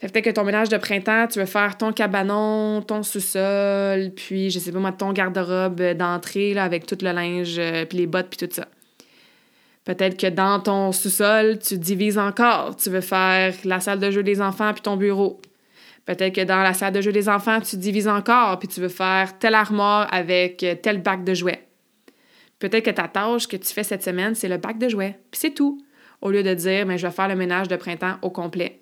Peut-être que ton ménage de printemps, tu veux faire ton cabanon, ton sous-sol, puis je sais pas moi, ton garde-robe d'entrée avec tout le linge, euh, puis les bottes, puis tout ça. Peut-être que dans ton sous-sol, tu divises encore. Tu veux faire la salle de jeu des enfants puis ton bureau. Peut-être que dans la salle de jeu des enfants, tu divises encore, puis tu veux faire telle armoire avec euh, tel bac de jouets. Peut-être que ta tâche que tu fais cette semaine, c'est le bac de jouets, puis c'est tout. Au lieu de dire, mais je vais faire le ménage de printemps au complet.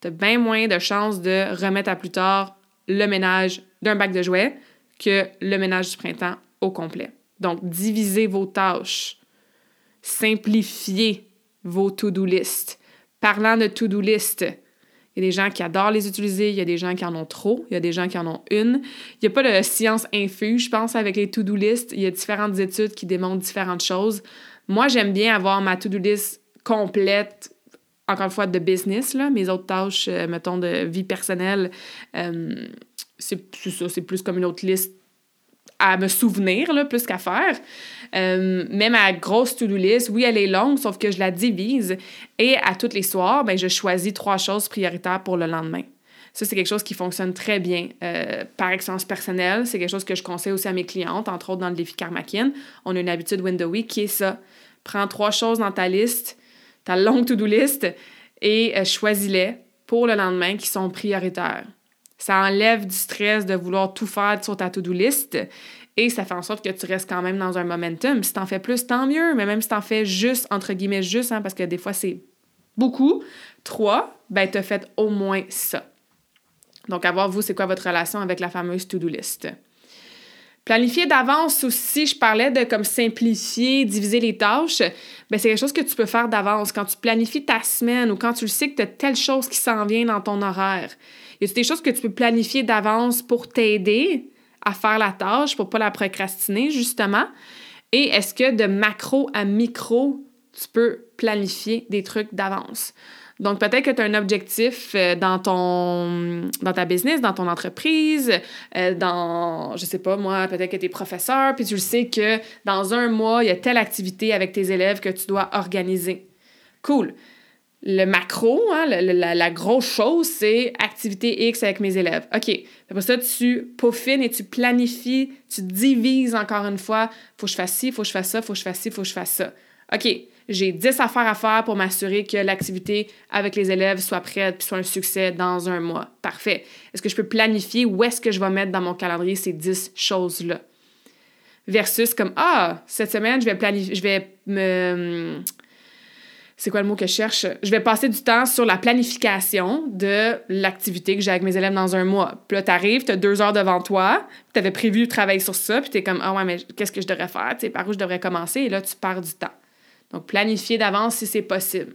Tu as bien moins de chances de remettre à plus tard le ménage d'un bac de jouets que le ménage du printemps au complet. Donc, divisez vos tâches. Simplifiez vos to-do list. Parlant de to-do list, il y a des gens qui adorent les utiliser, il y a des gens qui en ont trop, il y a des gens qui en ont une. Il n'y a pas de science infuse, je pense, avec les to-do list. Il y a différentes études qui démontrent différentes choses. Moi, j'aime bien avoir ma to-do list complète, encore une fois, de business. Là. Mes autres tâches, euh, mettons, de vie personnelle, euh, c'est ça, c'est plus comme une autre liste à me souvenir, là, plus qu'à faire. Euh, même à grosse to-do list, oui, elle est longue, sauf que je la divise. Et à tous les soirs, ben, je choisis trois choses prioritaires pour le lendemain. Ça, c'est quelque chose qui fonctionne très bien euh, par expérience personnelle. C'est quelque chose que je conseille aussi à mes clientes, entre autres dans le défi Karmakin. On a une habitude Window Week qui est ça. Prends trois choses dans ta liste, ta longue to-do list, et euh, choisis-les pour le lendemain qui sont prioritaires. Ça enlève du stress de vouloir tout faire sur ta to-do list et ça fait en sorte que tu restes quand même dans un momentum. Si t'en fais plus, tant mieux, mais même si t'en fais juste, entre guillemets, juste, hein, parce que des fois c'est beaucoup, trois, ben t'as fait au moins ça. Donc, à voir, vous, c'est quoi votre relation avec la fameuse to-do list. Planifier d'avance aussi, je parlais de comme simplifier, diviser les tâches. Ben, c'est quelque chose que tu peux faire d'avance. Quand tu planifies ta semaine ou quand tu le sais que tu as telle chose qui s'en vient dans ton horaire. Y a des choses que tu peux planifier d'avance pour t'aider à faire la tâche, pour pas la procrastiner, justement? Et est-ce que de macro à micro, tu peux planifier des trucs d'avance? Donc, peut-être que tu as un objectif euh, dans, ton, dans ta business, dans ton entreprise, euh, dans, je sais pas, moi, peut-être que tu es professeur, puis tu le sais que dans un mois, il y a telle activité avec tes élèves que tu dois organiser. Cool le macro, hein, la, grosse chose, c'est activité X avec mes élèves. OK. Après ça, tu peaufines et tu planifies, tu divises encore une fois. Faut que je fasse ci, faut que je fasse ça, faut que je fasse ci, faut que je fasse ça. OK, j'ai 10 affaires à faire pour m'assurer que l'activité avec les élèves soit prête puis soit un succès dans un mois. Parfait. Est-ce que je peux planifier où est-ce que je vais mettre dans mon calendrier ces 10 choses-là? Versus comme, ah, cette semaine, je vais planifier, je vais me c'est quoi le mot que je cherche? Je vais passer du temps sur la planification de l'activité que j'ai avec mes élèves dans un mois. Puis là, t'arrives, t'as deux heures devant toi, tu avais prévu travailler sur ça, puis t'es comme, ah ouais, mais qu'est-ce que je devrais faire? Tu sais, par où je devrais commencer? Et là, tu perds du temps. Donc, planifier d'avance si c'est possible.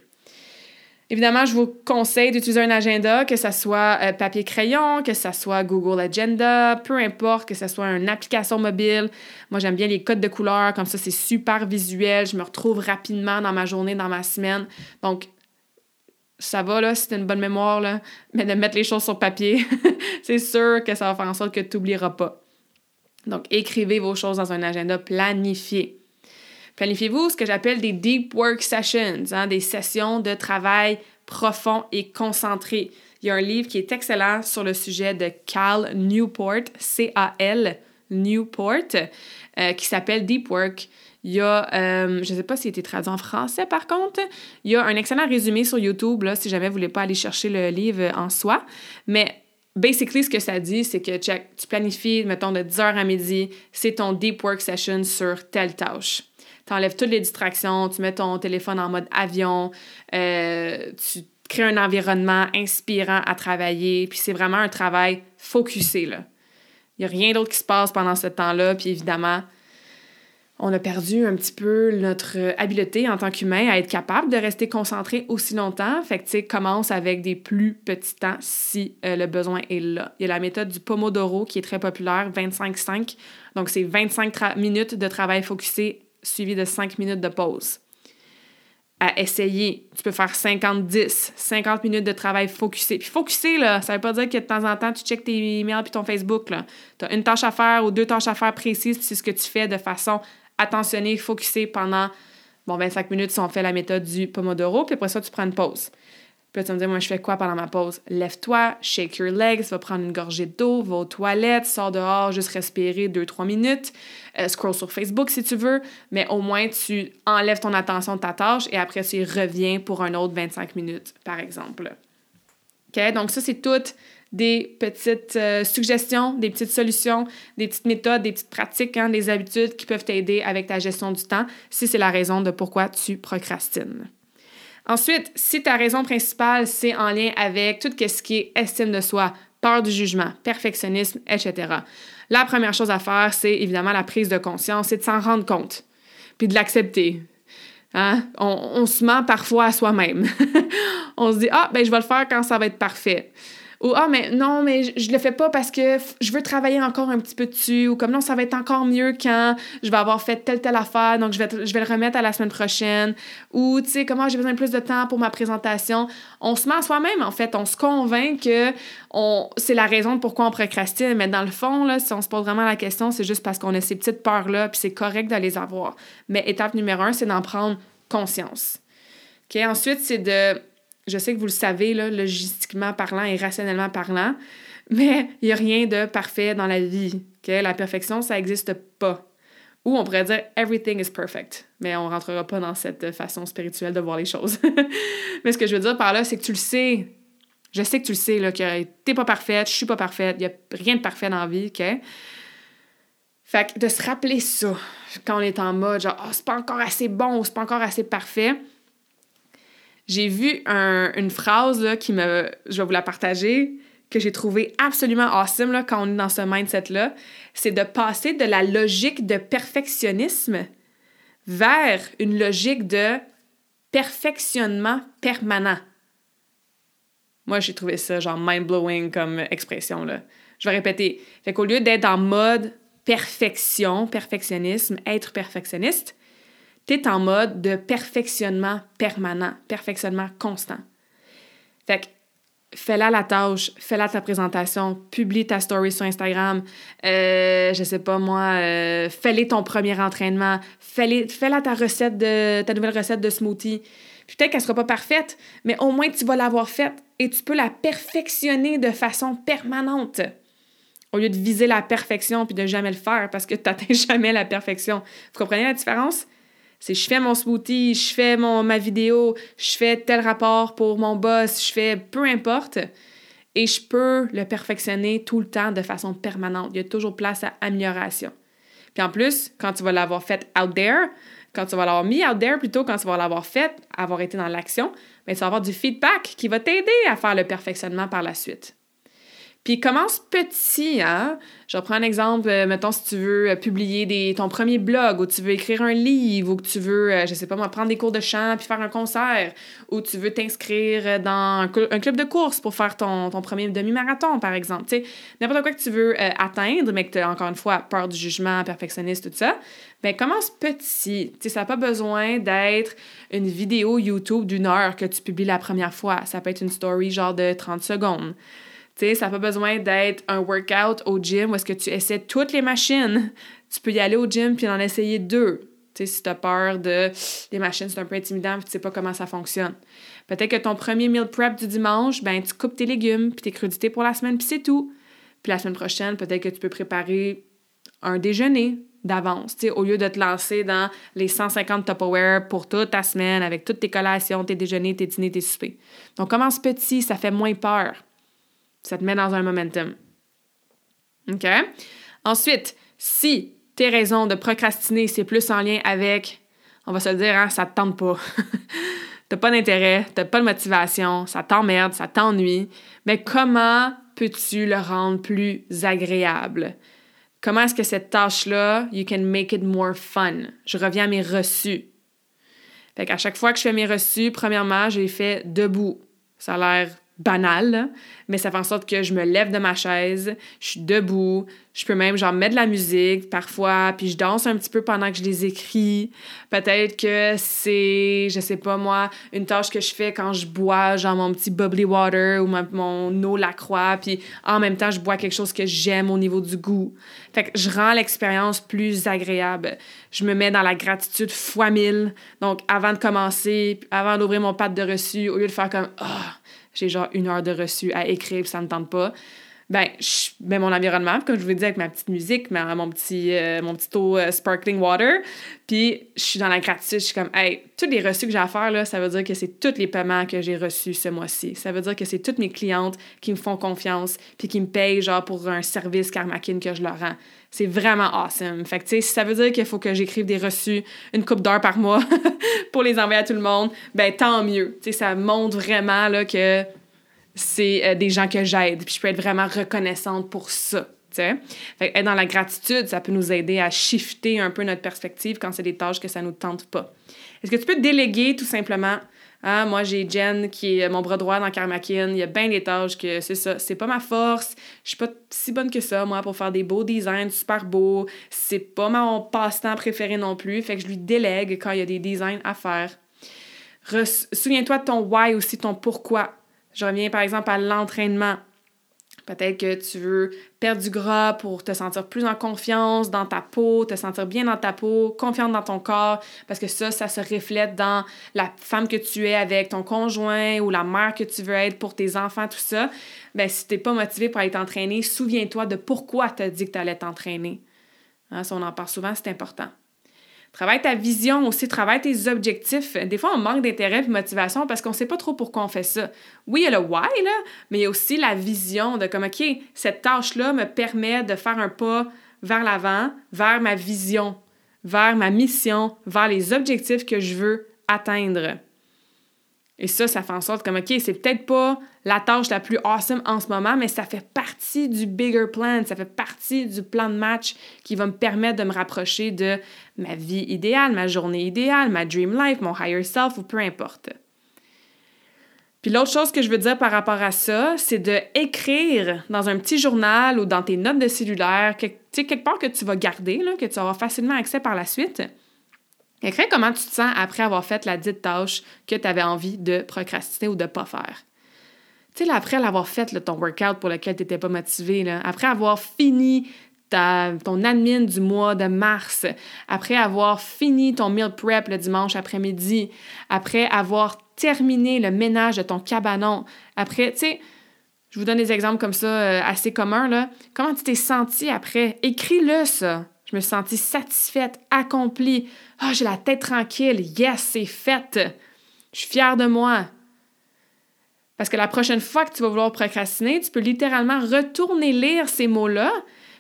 Évidemment, je vous conseille d'utiliser un agenda, que ce soit euh, papier-crayon, que ce soit Google Agenda, peu importe, que ce soit une application mobile. Moi, j'aime bien les codes de couleurs, comme ça, c'est super visuel. Je me retrouve rapidement dans ma journée, dans ma semaine. Donc, ça va, là, si tu une bonne mémoire, là, mais de mettre les choses sur papier, c'est sûr que ça va faire en sorte que tu n'oublieras pas. Donc, écrivez vos choses dans un agenda planifié. Planifiez-vous ce que j'appelle des deep work sessions, hein, des sessions de travail profond et concentré. Il y a un livre qui est excellent sur le sujet de Cal Newport, C-A-L Newport, euh, qui s'appelle Deep Work. Il y a, euh, je ne sais pas s'il a été traduit en français par contre, il y a un excellent résumé sur YouTube, là, si jamais vous ne voulez pas aller chercher le livre en soi. Mais basically, ce que ça dit, c'est que tu planifies, mettons, de 10h à midi, c'est ton deep work session sur telle tâche tu enlèves toutes les distractions, tu mets ton téléphone en mode avion, euh, tu crées un environnement inspirant à travailler, puis c'est vraiment un travail focusé, là. Il n'y a rien d'autre qui se passe pendant ce temps-là, puis évidemment, on a perdu un petit peu notre habileté en tant qu'humain à être capable de rester concentré aussi longtemps. Fait que, tu sais, commence avec des plus petits temps si euh, le besoin est là. Il y a la méthode du Pomodoro qui est très populaire, 25-5. Donc, c'est 25 minutes de travail focusé suivi de 5 minutes de pause. À essayer, tu peux faire 50-10, 50 minutes de travail focusé. Puis focusé, là, ça veut pas dire que de temps en temps, tu checkes tes emails puis ton Facebook. Tu as une tâche à faire ou deux tâches à faire précises, puis c'est ce que tu fais de façon attentionnée, focusée pendant bon, 25 minutes si on fait la méthode du Pomodoro, puis après ça, tu prends une pause. Puis tu me dire, moi, je fais quoi pendant ma pause? Lève-toi, shake your legs, va prendre une gorgée d'eau, va aux toilettes, sors dehors, juste respirer 2-3 minutes, euh, scroll sur Facebook si tu veux, mais au moins tu enlèves ton attention de ta tâche et après tu y reviens pour un autre 25 minutes, par exemple. OK? Donc, ça, c'est toutes des petites euh, suggestions, des petites solutions, des petites méthodes, des petites pratiques, hein, des habitudes qui peuvent t'aider avec ta gestion du temps si c'est la raison de pourquoi tu procrastines. Ensuite, si ta raison principale, c'est en lien avec tout ce qui est estime de soi, peur du jugement, perfectionnisme, etc., la première chose à faire, c'est évidemment la prise de conscience, c'est de s'en rendre compte, puis de l'accepter. Hein? On, on, se ment parfois à soi-même. on se dit, ah, ben je vais le faire quand ça va être parfait. Ou ah, mais non, mais je, le fais pas parce que je veux travailler encore un petit peu dessus. Ou comme non, ça va être encore mieux quand je vais avoir fait telle, telle affaire, donc je vais, je le remettre à la semaine prochaine. Ou tu sais, comment j'ai besoin de plus de temps pour ma présentation. On se ment à soi-même, en fait. On se convainc que c'est la raison de pourquoi on procrastine. Mais dans le fond, là, si on se pose vraiment la question, c'est juste parce qu'on a ces petites peurs-là, puis c'est correct de les avoir. Mais étape numéro un, c'est d'en prendre conscience. OK? Ensuite, c'est de je sais que vous le savez, là, logistiquement parlant et rationnellement parlant, mais il n'y a rien de parfait dans la vie. La perfection, ça n'existe pas. Ou on pourrait dire everything is perfect, mais on ne rentrera pas dans cette façon spirituelle de voir les choses. mais ce que je veux dire par là, c'est que tu le sais. Je sais que tu le sais, là, que t'es pas parfaite, je suis pas parfaite, il n'y a rien de parfait dans la vie, OK? Fait que de se rappeler ça quand on est en mode genre, oh, c'est pas encore assez bon, c'est pas encore assez parfait, j'ai vu une phrase là, qui me. Je vais vous la partager, que j'ai trouvé absolument awesome là, quand on est dans ce mindset-là. C'est de passer de la logique de perfectionnisme vers une logique de perfectionnement permanent. Moi, j'ai trouvé ça genre mind-blowing comme expression. Là. Je vais répéter. Fait qu'au lieu d'être en mode perfection, perfectionnisme, être perfectionniste, tu es en mode de perfectionnement permanent, perfectionnement constant. Fait que fais-la la tâche, fais-la ta présentation, publie ta story sur Instagram, euh, je sais pas moi, euh, fais-la ton premier entraînement, fais-la ta recette de ta nouvelle recette de smoothie. Peut-être qu'elle sera pas parfaite, mais au moins tu vas l'avoir faite et tu peux la perfectionner de façon permanente. Au lieu de viser la perfection puis de jamais le faire parce que tu n'atteins jamais la perfection. Vous comprenez la différence? C'est je fais mon smoothie, je fais mon, ma vidéo, je fais tel rapport pour mon boss, je fais peu importe. Et je peux le perfectionner tout le temps de façon permanente. Il y a toujours place à amélioration. Puis en plus, quand tu vas l'avoir fait out there, quand tu vas l'avoir mis out there plutôt, quand tu vas l'avoir fait, avoir été dans l'action, bien, tu vas avoir du feedback qui va t'aider à faire le perfectionnement par la suite. Puis commence petit, hein? Je prendre un exemple, euh, mettons si tu veux euh, publier ton premier blog ou tu veux écrire un livre ou que tu veux, euh, je sais pas moi, prendre des cours de chant puis faire un concert ou tu veux t'inscrire dans un, club de course pour faire ton, ton premier demi-marathon, par exemple. Tu sais, n'importe quoi que tu veux atteindre, mais que tu as encore une fois peur du jugement, perfectionniste, tout ça, ben commence petit. Tu sais, ça n'a pas besoin d'être une vidéo YouTube d'une heure que tu publies la première fois. Ça peut être une story genre de 30 secondes. Ça n'a pas besoin d'être un workout au gym où est-ce que tu essaies toutes les machines. Tu peux y aller au gym puis en essayer deux. Tu sais, si tu as peur de les machines, c'est un peu intimidant puis tu sais pas comment ça fonctionne. Peut-être que ton premier meal prep du dimanche, ben tu coupes tes légumes puis tes crudités pour la semaine puis c'est tout. Puis la semaine prochaine, peut-être que tu peux préparer un déjeuner d'avance, au lieu de te lancer dans les 150 Tupperware pour toute ta semaine avec toutes tes collations, tes déjeuners, tes dîners, tes soupers. Donc commence petit, ça fait moins peur. Ça te met dans un momentum. OK? Ensuite, si tes raisons de procrastiner, c'est plus en lien avec, on va se dire, hein, ça te tente pas. t'as pas d'intérêt, t'as pas de motivation, ça t'emmerde, ça t'ennuie, mais comment peux-tu le rendre plus agréable? Comment est-ce que cette tâche-là, you can make it more fun? Je reviens à mes reçus. Fait qu'à chaque fois que je fais mes reçus, premièrement, je les fais debout. Ça a l'air banal, mais ça fait en sorte que je me lève de ma chaise, je suis debout, je peux même genre mettre de la musique parfois, puis je danse un petit peu pendant que je les écris. Peut-être que c'est, je sais pas moi, une tâche que je fais quand je bois genre mon petit bubbly water ou mon eau la croix, puis en même temps je bois quelque chose que j'aime au niveau du goût. Fait que je rends l'expérience plus agréable. Je me mets dans la gratitude fois mille. Donc avant de commencer, avant d'ouvrir mon pad de reçu, au lieu de faire comme ah j'ai genre une heure de reçu à écrire, puis ça me tente pas. Ben, je mets mon environnement, comme je vous dis, avec ma petite musique, mon petit, euh, mon petit eau euh, sparkling water. Puis, je suis dans la gratitude. Je suis comme, hey, tous les reçus que j'ai à faire, là, ça veut dire que c'est tous les paiements que j'ai reçus ce mois-ci. Ça veut dire que c'est toutes mes clientes qui me font confiance, puis qui me payent, genre, pour un service Karmakin que je leur rends. C'est vraiment awesome. Fait que, tu sais, si ça veut dire qu'il faut que j'écrive des reçus une coupe d'heures par mois pour les envoyer à tout le monde, ben tant mieux. Tu sais, ça montre vraiment, là, que c'est euh, des gens que j'aide. Puis je peux être vraiment reconnaissante pour ça. Fait être dans la gratitude, ça peut nous aider à shifter un peu notre perspective quand c'est des tâches que ça nous tente pas. Est-ce que tu peux déléguer tout simplement? Ah, moi, j'ai Jen qui est mon bras droit dans Karmakin. Il y a bien des tâches que c'est ça. C'est pas ma force. Je suis pas si bonne que ça, moi, pour faire des beaux designs super beaux. C'est pas mon passe-temps préféré non plus. Fait que je lui délègue quand il y a des designs à faire. Souviens-toi de ton why aussi, ton pourquoi. Je reviens par exemple à l'entraînement. Peut-être que tu veux perdre du gras pour te sentir plus en confiance dans ta peau, te sentir bien dans ta peau, confiante dans ton corps, parce que ça, ça se reflète dans la femme que tu es avec ton conjoint ou la mère que tu veux être pour tes enfants, tout ça. Ben, si tu n'es pas motivé pour aller t'entraîner, souviens-toi de pourquoi tu as dit que tu allais t'entraîner. Hein, ça, on en parle souvent, c'est important. Travaille ta vision aussi, travaille tes objectifs. Des fois, on manque d'intérêt et de motivation parce qu'on ne sait pas trop pourquoi on fait ça. Oui, il y a le why, là, mais il y a aussi la vision de comme, OK, cette tâche-là me permet de faire un pas vers l'avant, vers ma vision, vers ma mission, vers les objectifs que je veux atteindre. Et ça, ça fait en sorte comme, OK, c'est peut-être pas la tâche la plus awesome en ce moment, mais ça fait partie du bigger plan, ça fait partie du plan de match qui va me permettre de me rapprocher de ma vie idéale, ma journée idéale, ma dream life, mon higher self ou peu importe. Puis l'autre chose que je veux dire par rapport à ça, c'est de écrire dans un petit journal ou dans tes notes de cellulaire, sais, quelque part que tu vas garder, là, que tu auras facilement accès par la suite Écris comment tu te sens après avoir fait la dite tâche que tu avais envie de procrastiner ou de pas faire. Tu sais, après l'avoir fait, ton workout pour lequel tu n'étais pas motivé, après avoir fini ton admin du mois de mars, après avoir fini ton meal prep le dimanche après-midi, après avoir terminé le ménage de ton cabanon, après, tu sais, je vous donne des exemples comme ça euh, assez communs, là. Comment tu t'es senti après? Écris-le, ça. Je me suis sentie satisfaite, accomplie. Ah, j'ai la tête tranquille. Yes, c'est fait. Je suis fière de moi. Parce que la prochaine fois que tu vas vouloir procrastiner, tu peux littéralement retourner lire ces mots-là,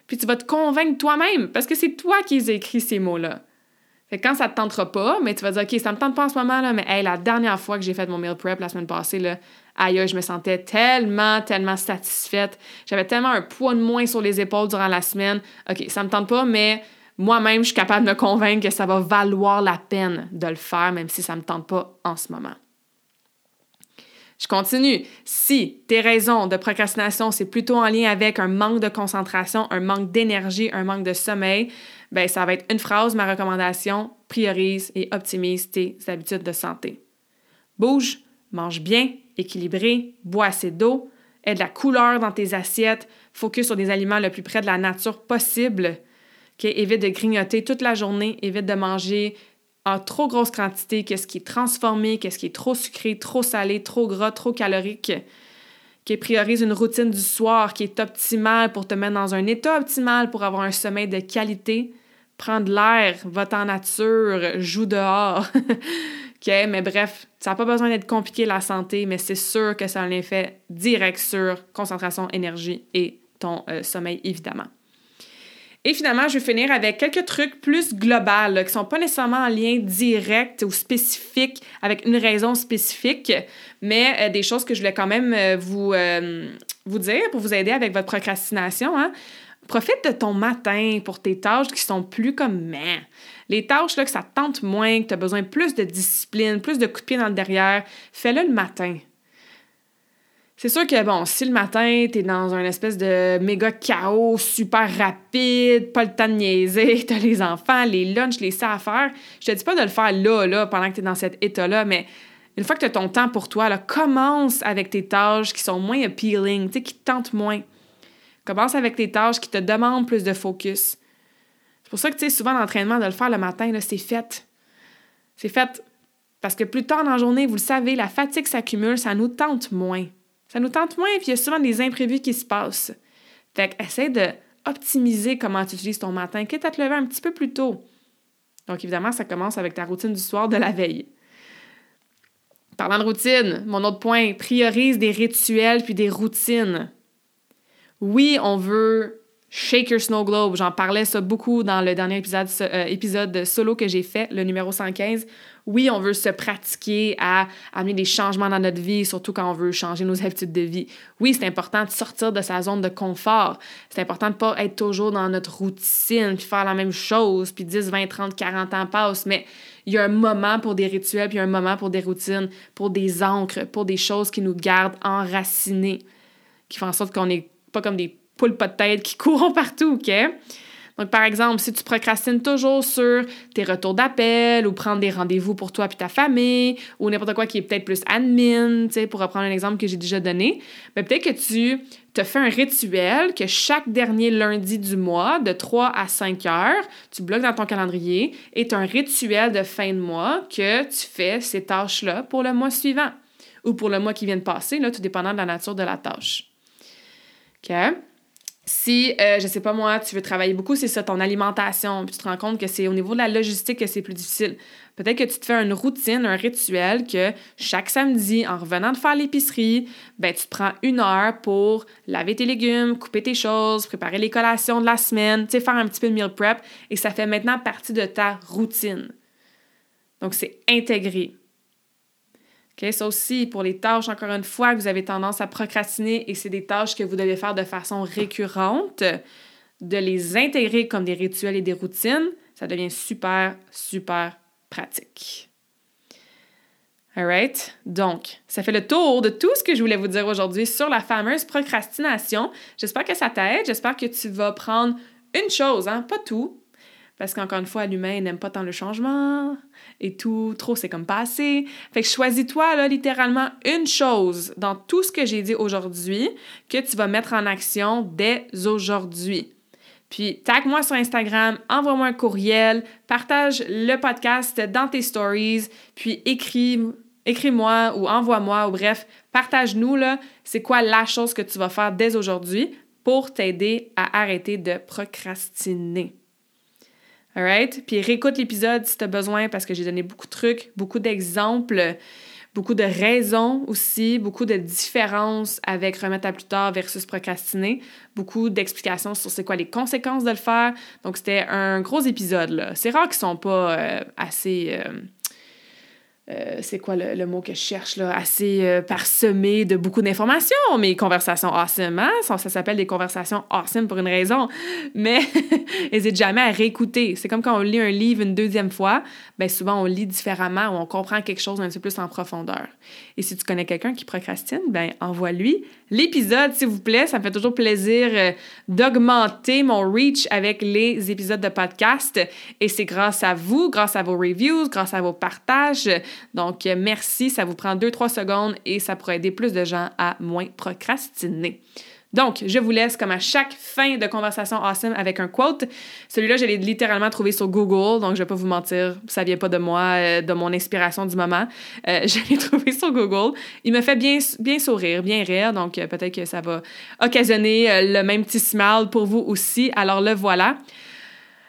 puis tu vas te convaincre toi-même, parce que c'est toi qui as écrit ces mots-là. Fait que quand ça te tentera pas, mais tu vas dire, OK, ça me tente pas en ce moment, là, mais hey, la dernière fois que j'ai fait mon meal prep la semaine passée, là, aïe, je me sentais tellement, tellement satisfaite. J'avais tellement un poids de moins sur les épaules durant la semaine. OK, ça me tente pas, mais moi-même, je suis capable de me convaincre que ça va valoir la peine de le faire, même si ça me tente pas en ce moment. Je continue. Si tes raisons de procrastination, c'est plutôt en lien avec un manque de concentration, un manque d'énergie, un manque de sommeil, ben ça va être une phrase, ma recommandation, priorise et optimise tes habitudes de santé. Bouge, mange bien, équilibré, bois assez d'eau, aie de la couleur dans tes assiettes, focus sur des aliments le plus près de la nature possible. Évite de grignoter toute la journée, évite de manger en trop grosse quantité, qu'est-ce qui est transformé, qu'est-ce qui est trop sucré, trop salé, trop gras, trop calorique, qui priorise une routine du soir qui est optimale pour te mettre dans un état optimal pour avoir un sommeil de qualité. Prends de l'air, va en nature, joue dehors. Mais bref, ça n'a pas besoin d'être compliqué la santé, mais c'est sûr que ça a un effet direct sur concentration, énergie et ton euh, sommeil, évidemment. Et finalement, je vais finir avec quelques trucs plus globaux qui ne sont pas nécessairement en lien direct ou spécifique avec une raison spécifique, mais euh, des choses que je voulais quand même euh, vous, dire pour vous aider avec votre procrastination. Hein. Profite de ton matin pour tes tâches qui sont plus comme mais. Les tâches là, que ça tente moins, que tu as besoin plus de discipline, plus de coups de pied dans le derrière, fais-le le matin. C'est sûr que, bon, si le matin, t'es dans un espèce de méga chaos super rapide, pas le temps de niaiser, t'as les enfants, les lunchs, les ça à faire, je te dis pas de le faire là, là, pendant que t'es dans cet état-là, mais une fois que t'as ton temps pour toi, là, commence avec tes tâches qui sont moins appealing, tu sais, qui te tentent moins. Commence avec tes tâches qui te demandent plus de focus. C'est pour ça que, tu sais, souvent, l'entraînement de le faire le matin, c'est fait. C'est fait parce que plus tard dans la journée, vous le savez, la fatigue s'accumule, ça nous tente moins. Ça nous tente moins, puis il y a souvent des imprévus qui se passent. Fait essaie de comment tu utilises ton matin, quitte à te lever un petit peu plus tôt. Donc, évidemment, ça commence avec ta routine du soir de la veille. Parlant de routine, mon autre point, priorise des rituels puis des routines. Oui, on veut Shake Your Snow Globe. J'en parlais ça beaucoup dans le dernier épisode, euh, épisode solo que j'ai fait, le numéro 115. Oui, on veut se pratiquer à amener des changements dans notre vie, surtout quand on veut changer nos habitudes de vie. Oui, c'est important de sortir de sa zone de confort. C'est important de ne pas être toujours dans notre routine, puis faire la même chose, puis 10, 20, 30, 40 ans passent. Mais il y a un moment pour des rituels, puis il y a un moment pour des routines, pour des encres, pour des choses qui nous gardent enracinés, qui font en sorte qu'on n'est pas comme des pas de tête qui courent partout, OK? Donc, par exemple, si tu procrastines toujours sur tes retours d'appel ou prendre des rendez-vous pour toi et ta famille ou n'importe quoi qui est peut-être plus admin, tu sais, pour reprendre un exemple que j'ai déjà donné, mais ben, peut-être que tu te fais un rituel que chaque dernier lundi du mois, de 3 à 5 heures, tu bloques dans ton calendrier et tu as un rituel de fin de mois que tu fais ces tâches-là pour le mois suivant ou pour le mois qui vient de passer, là, tout dépendant de la nature de la tâche. OK? Si, euh, je sais pas moi, tu veux travailler beaucoup, c'est ça, ton alimentation, puis tu te rends compte que c'est au niveau de la logistique que c'est plus difficile. Peut-être que tu te fais une routine, un rituel que chaque samedi, en revenant de faire l'épicerie, ben tu te prends une heure pour laver tes légumes, couper tes choses, préparer les collations de la semaine, tu sais, faire un petit peu de meal prep, et ça fait maintenant partie de ta routine. Donc, c'est intégré. Okay, ça aussi, pour les tâches, encore une fois, que vous avez tendance à procrastiner et c'est des tâches que vous devez faire de façon récurrente, de les intégrer comme des rituels et des routines, ça devient super, super pratique. Alright? Donc, ça fait le tour de tout ce que je voulais vous dire aujourd'hui sur la fameuse procrastination. J'espère que ça t'aide. J'espère que tu vas prendre une chose, hein? pas tout, parce qu'encore une fois, l'humain n'aime pas tant le changement et tout, trop c'est comme pas. Fait que choisis-toi là littéralement une chose dans tout ce que j'ai dit aujourd'hui que tu vas mettre en action dès aujourd'hui. Puis tag-moi sur Instagram, envoie-moi un courriel, partage le podcast dans tes stories, puis écris écris-moi ou envoie-moi ou bref, partage-nous là, c'est quoi la chose que tu vas faire dès aujourd'hui pour t'aider à arrêter de procrastiner. Alright? Puis réécoute l'épisode si tu as besoin parce que j'ai donné beaucoup de trucs, beaucoup d'exemples, beaucoup de raisons aussi, beaucoup de différences avec remettre à plus tard versus procrastiner, beaucoup d'explications sur c'est quoi les conséquences de le faire. Donc c'était un gros épisode là. C'est rare qu'ils sont pas euh, assez euh, euh, c'est quoi le, mot que je cherche là, assez euh, parsemé de beaucoup d'informations, mes conversations awesome, hein? ça, ça s'appelle des conversations awesome pour une raison, mais n'hésite jamais à réécouter. C'est comme quand on lit un livre une deuxième fois, ben souvent on lit différemment ou on comprend quelque chose un petit peu plus en profondeur. Et si tu connais quelqu'un qui procrastine, ben envoie-lui l'épisode, s'il vous plaît. Ça me fait toujours plaisir euh, d'augmenter mon reach avec les épisodes de podcast. Et c'est grâce à vous, grâce à vos reviews, grâce à vos partages. Donc, euh, merci. Ça vous prend 2-3 secondes et ça pourrait aider plus de gens à moins procrastiner. Donc, je vous laisse comme à chaque fin de conversation awesome avec un quote. Celui-là, je l'ai littéralement trouvé sur Google, donc je vais pas vous mentir, ça vient pas de moi, euh, de mon inspiration du moment. Euh, je l'ai trouvé sur Google. Il me fait bien, sourire, bien rire, donc euh, peut-être que ça va occasionner le même petit smile pour vous aussi. Alors le voilà.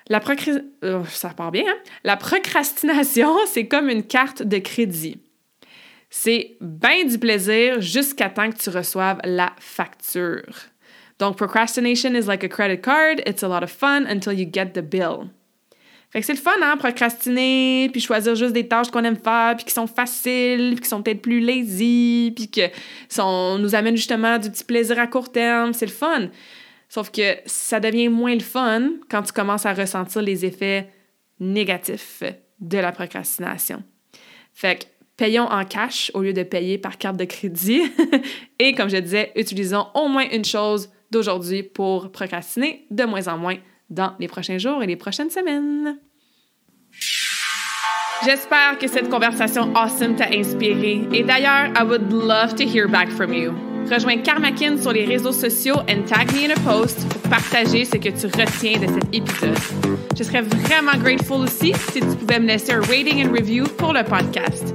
La hein? La procrastination, c'est comme une carte de crédit. C'est bien du plaisir jusqu'à temps que tu reçoives la facture. Donc, procrastination is like a credit card. It's a lot of fun until you get the bill. Fait que c'est le fun, hein, procrastiner, puis choisir juste des tâches qu'on aime faire, puis qui sont faciles, puis qui sont peut-être plus lazy, puis que sont, nous amènent justement du petit plaisir à court terme. C'est le fun. Sauf que ça devient moins le fun quand tu commences à ressentir les effets négatifs de la procrastination. Fait que Payons en cash au lieu de payer par carte de crédit. Et comme je disais, utilisons au moins une chose d'aujourd'hui pour procrastiner de moins en moins dans les prochains jours et les prochaines semaines. J'espère que cette conversation awesome t'a inspiré. Et d'ailleurs, I would love to hear back from you. Rejoins Karmakin sur les réseaux sociaux and tag me in a post pour partager ce que tu retiens de cet épisode. Je serais vraiment grateful aussi si tu pouvais me laisser un rating and review pour le podcast.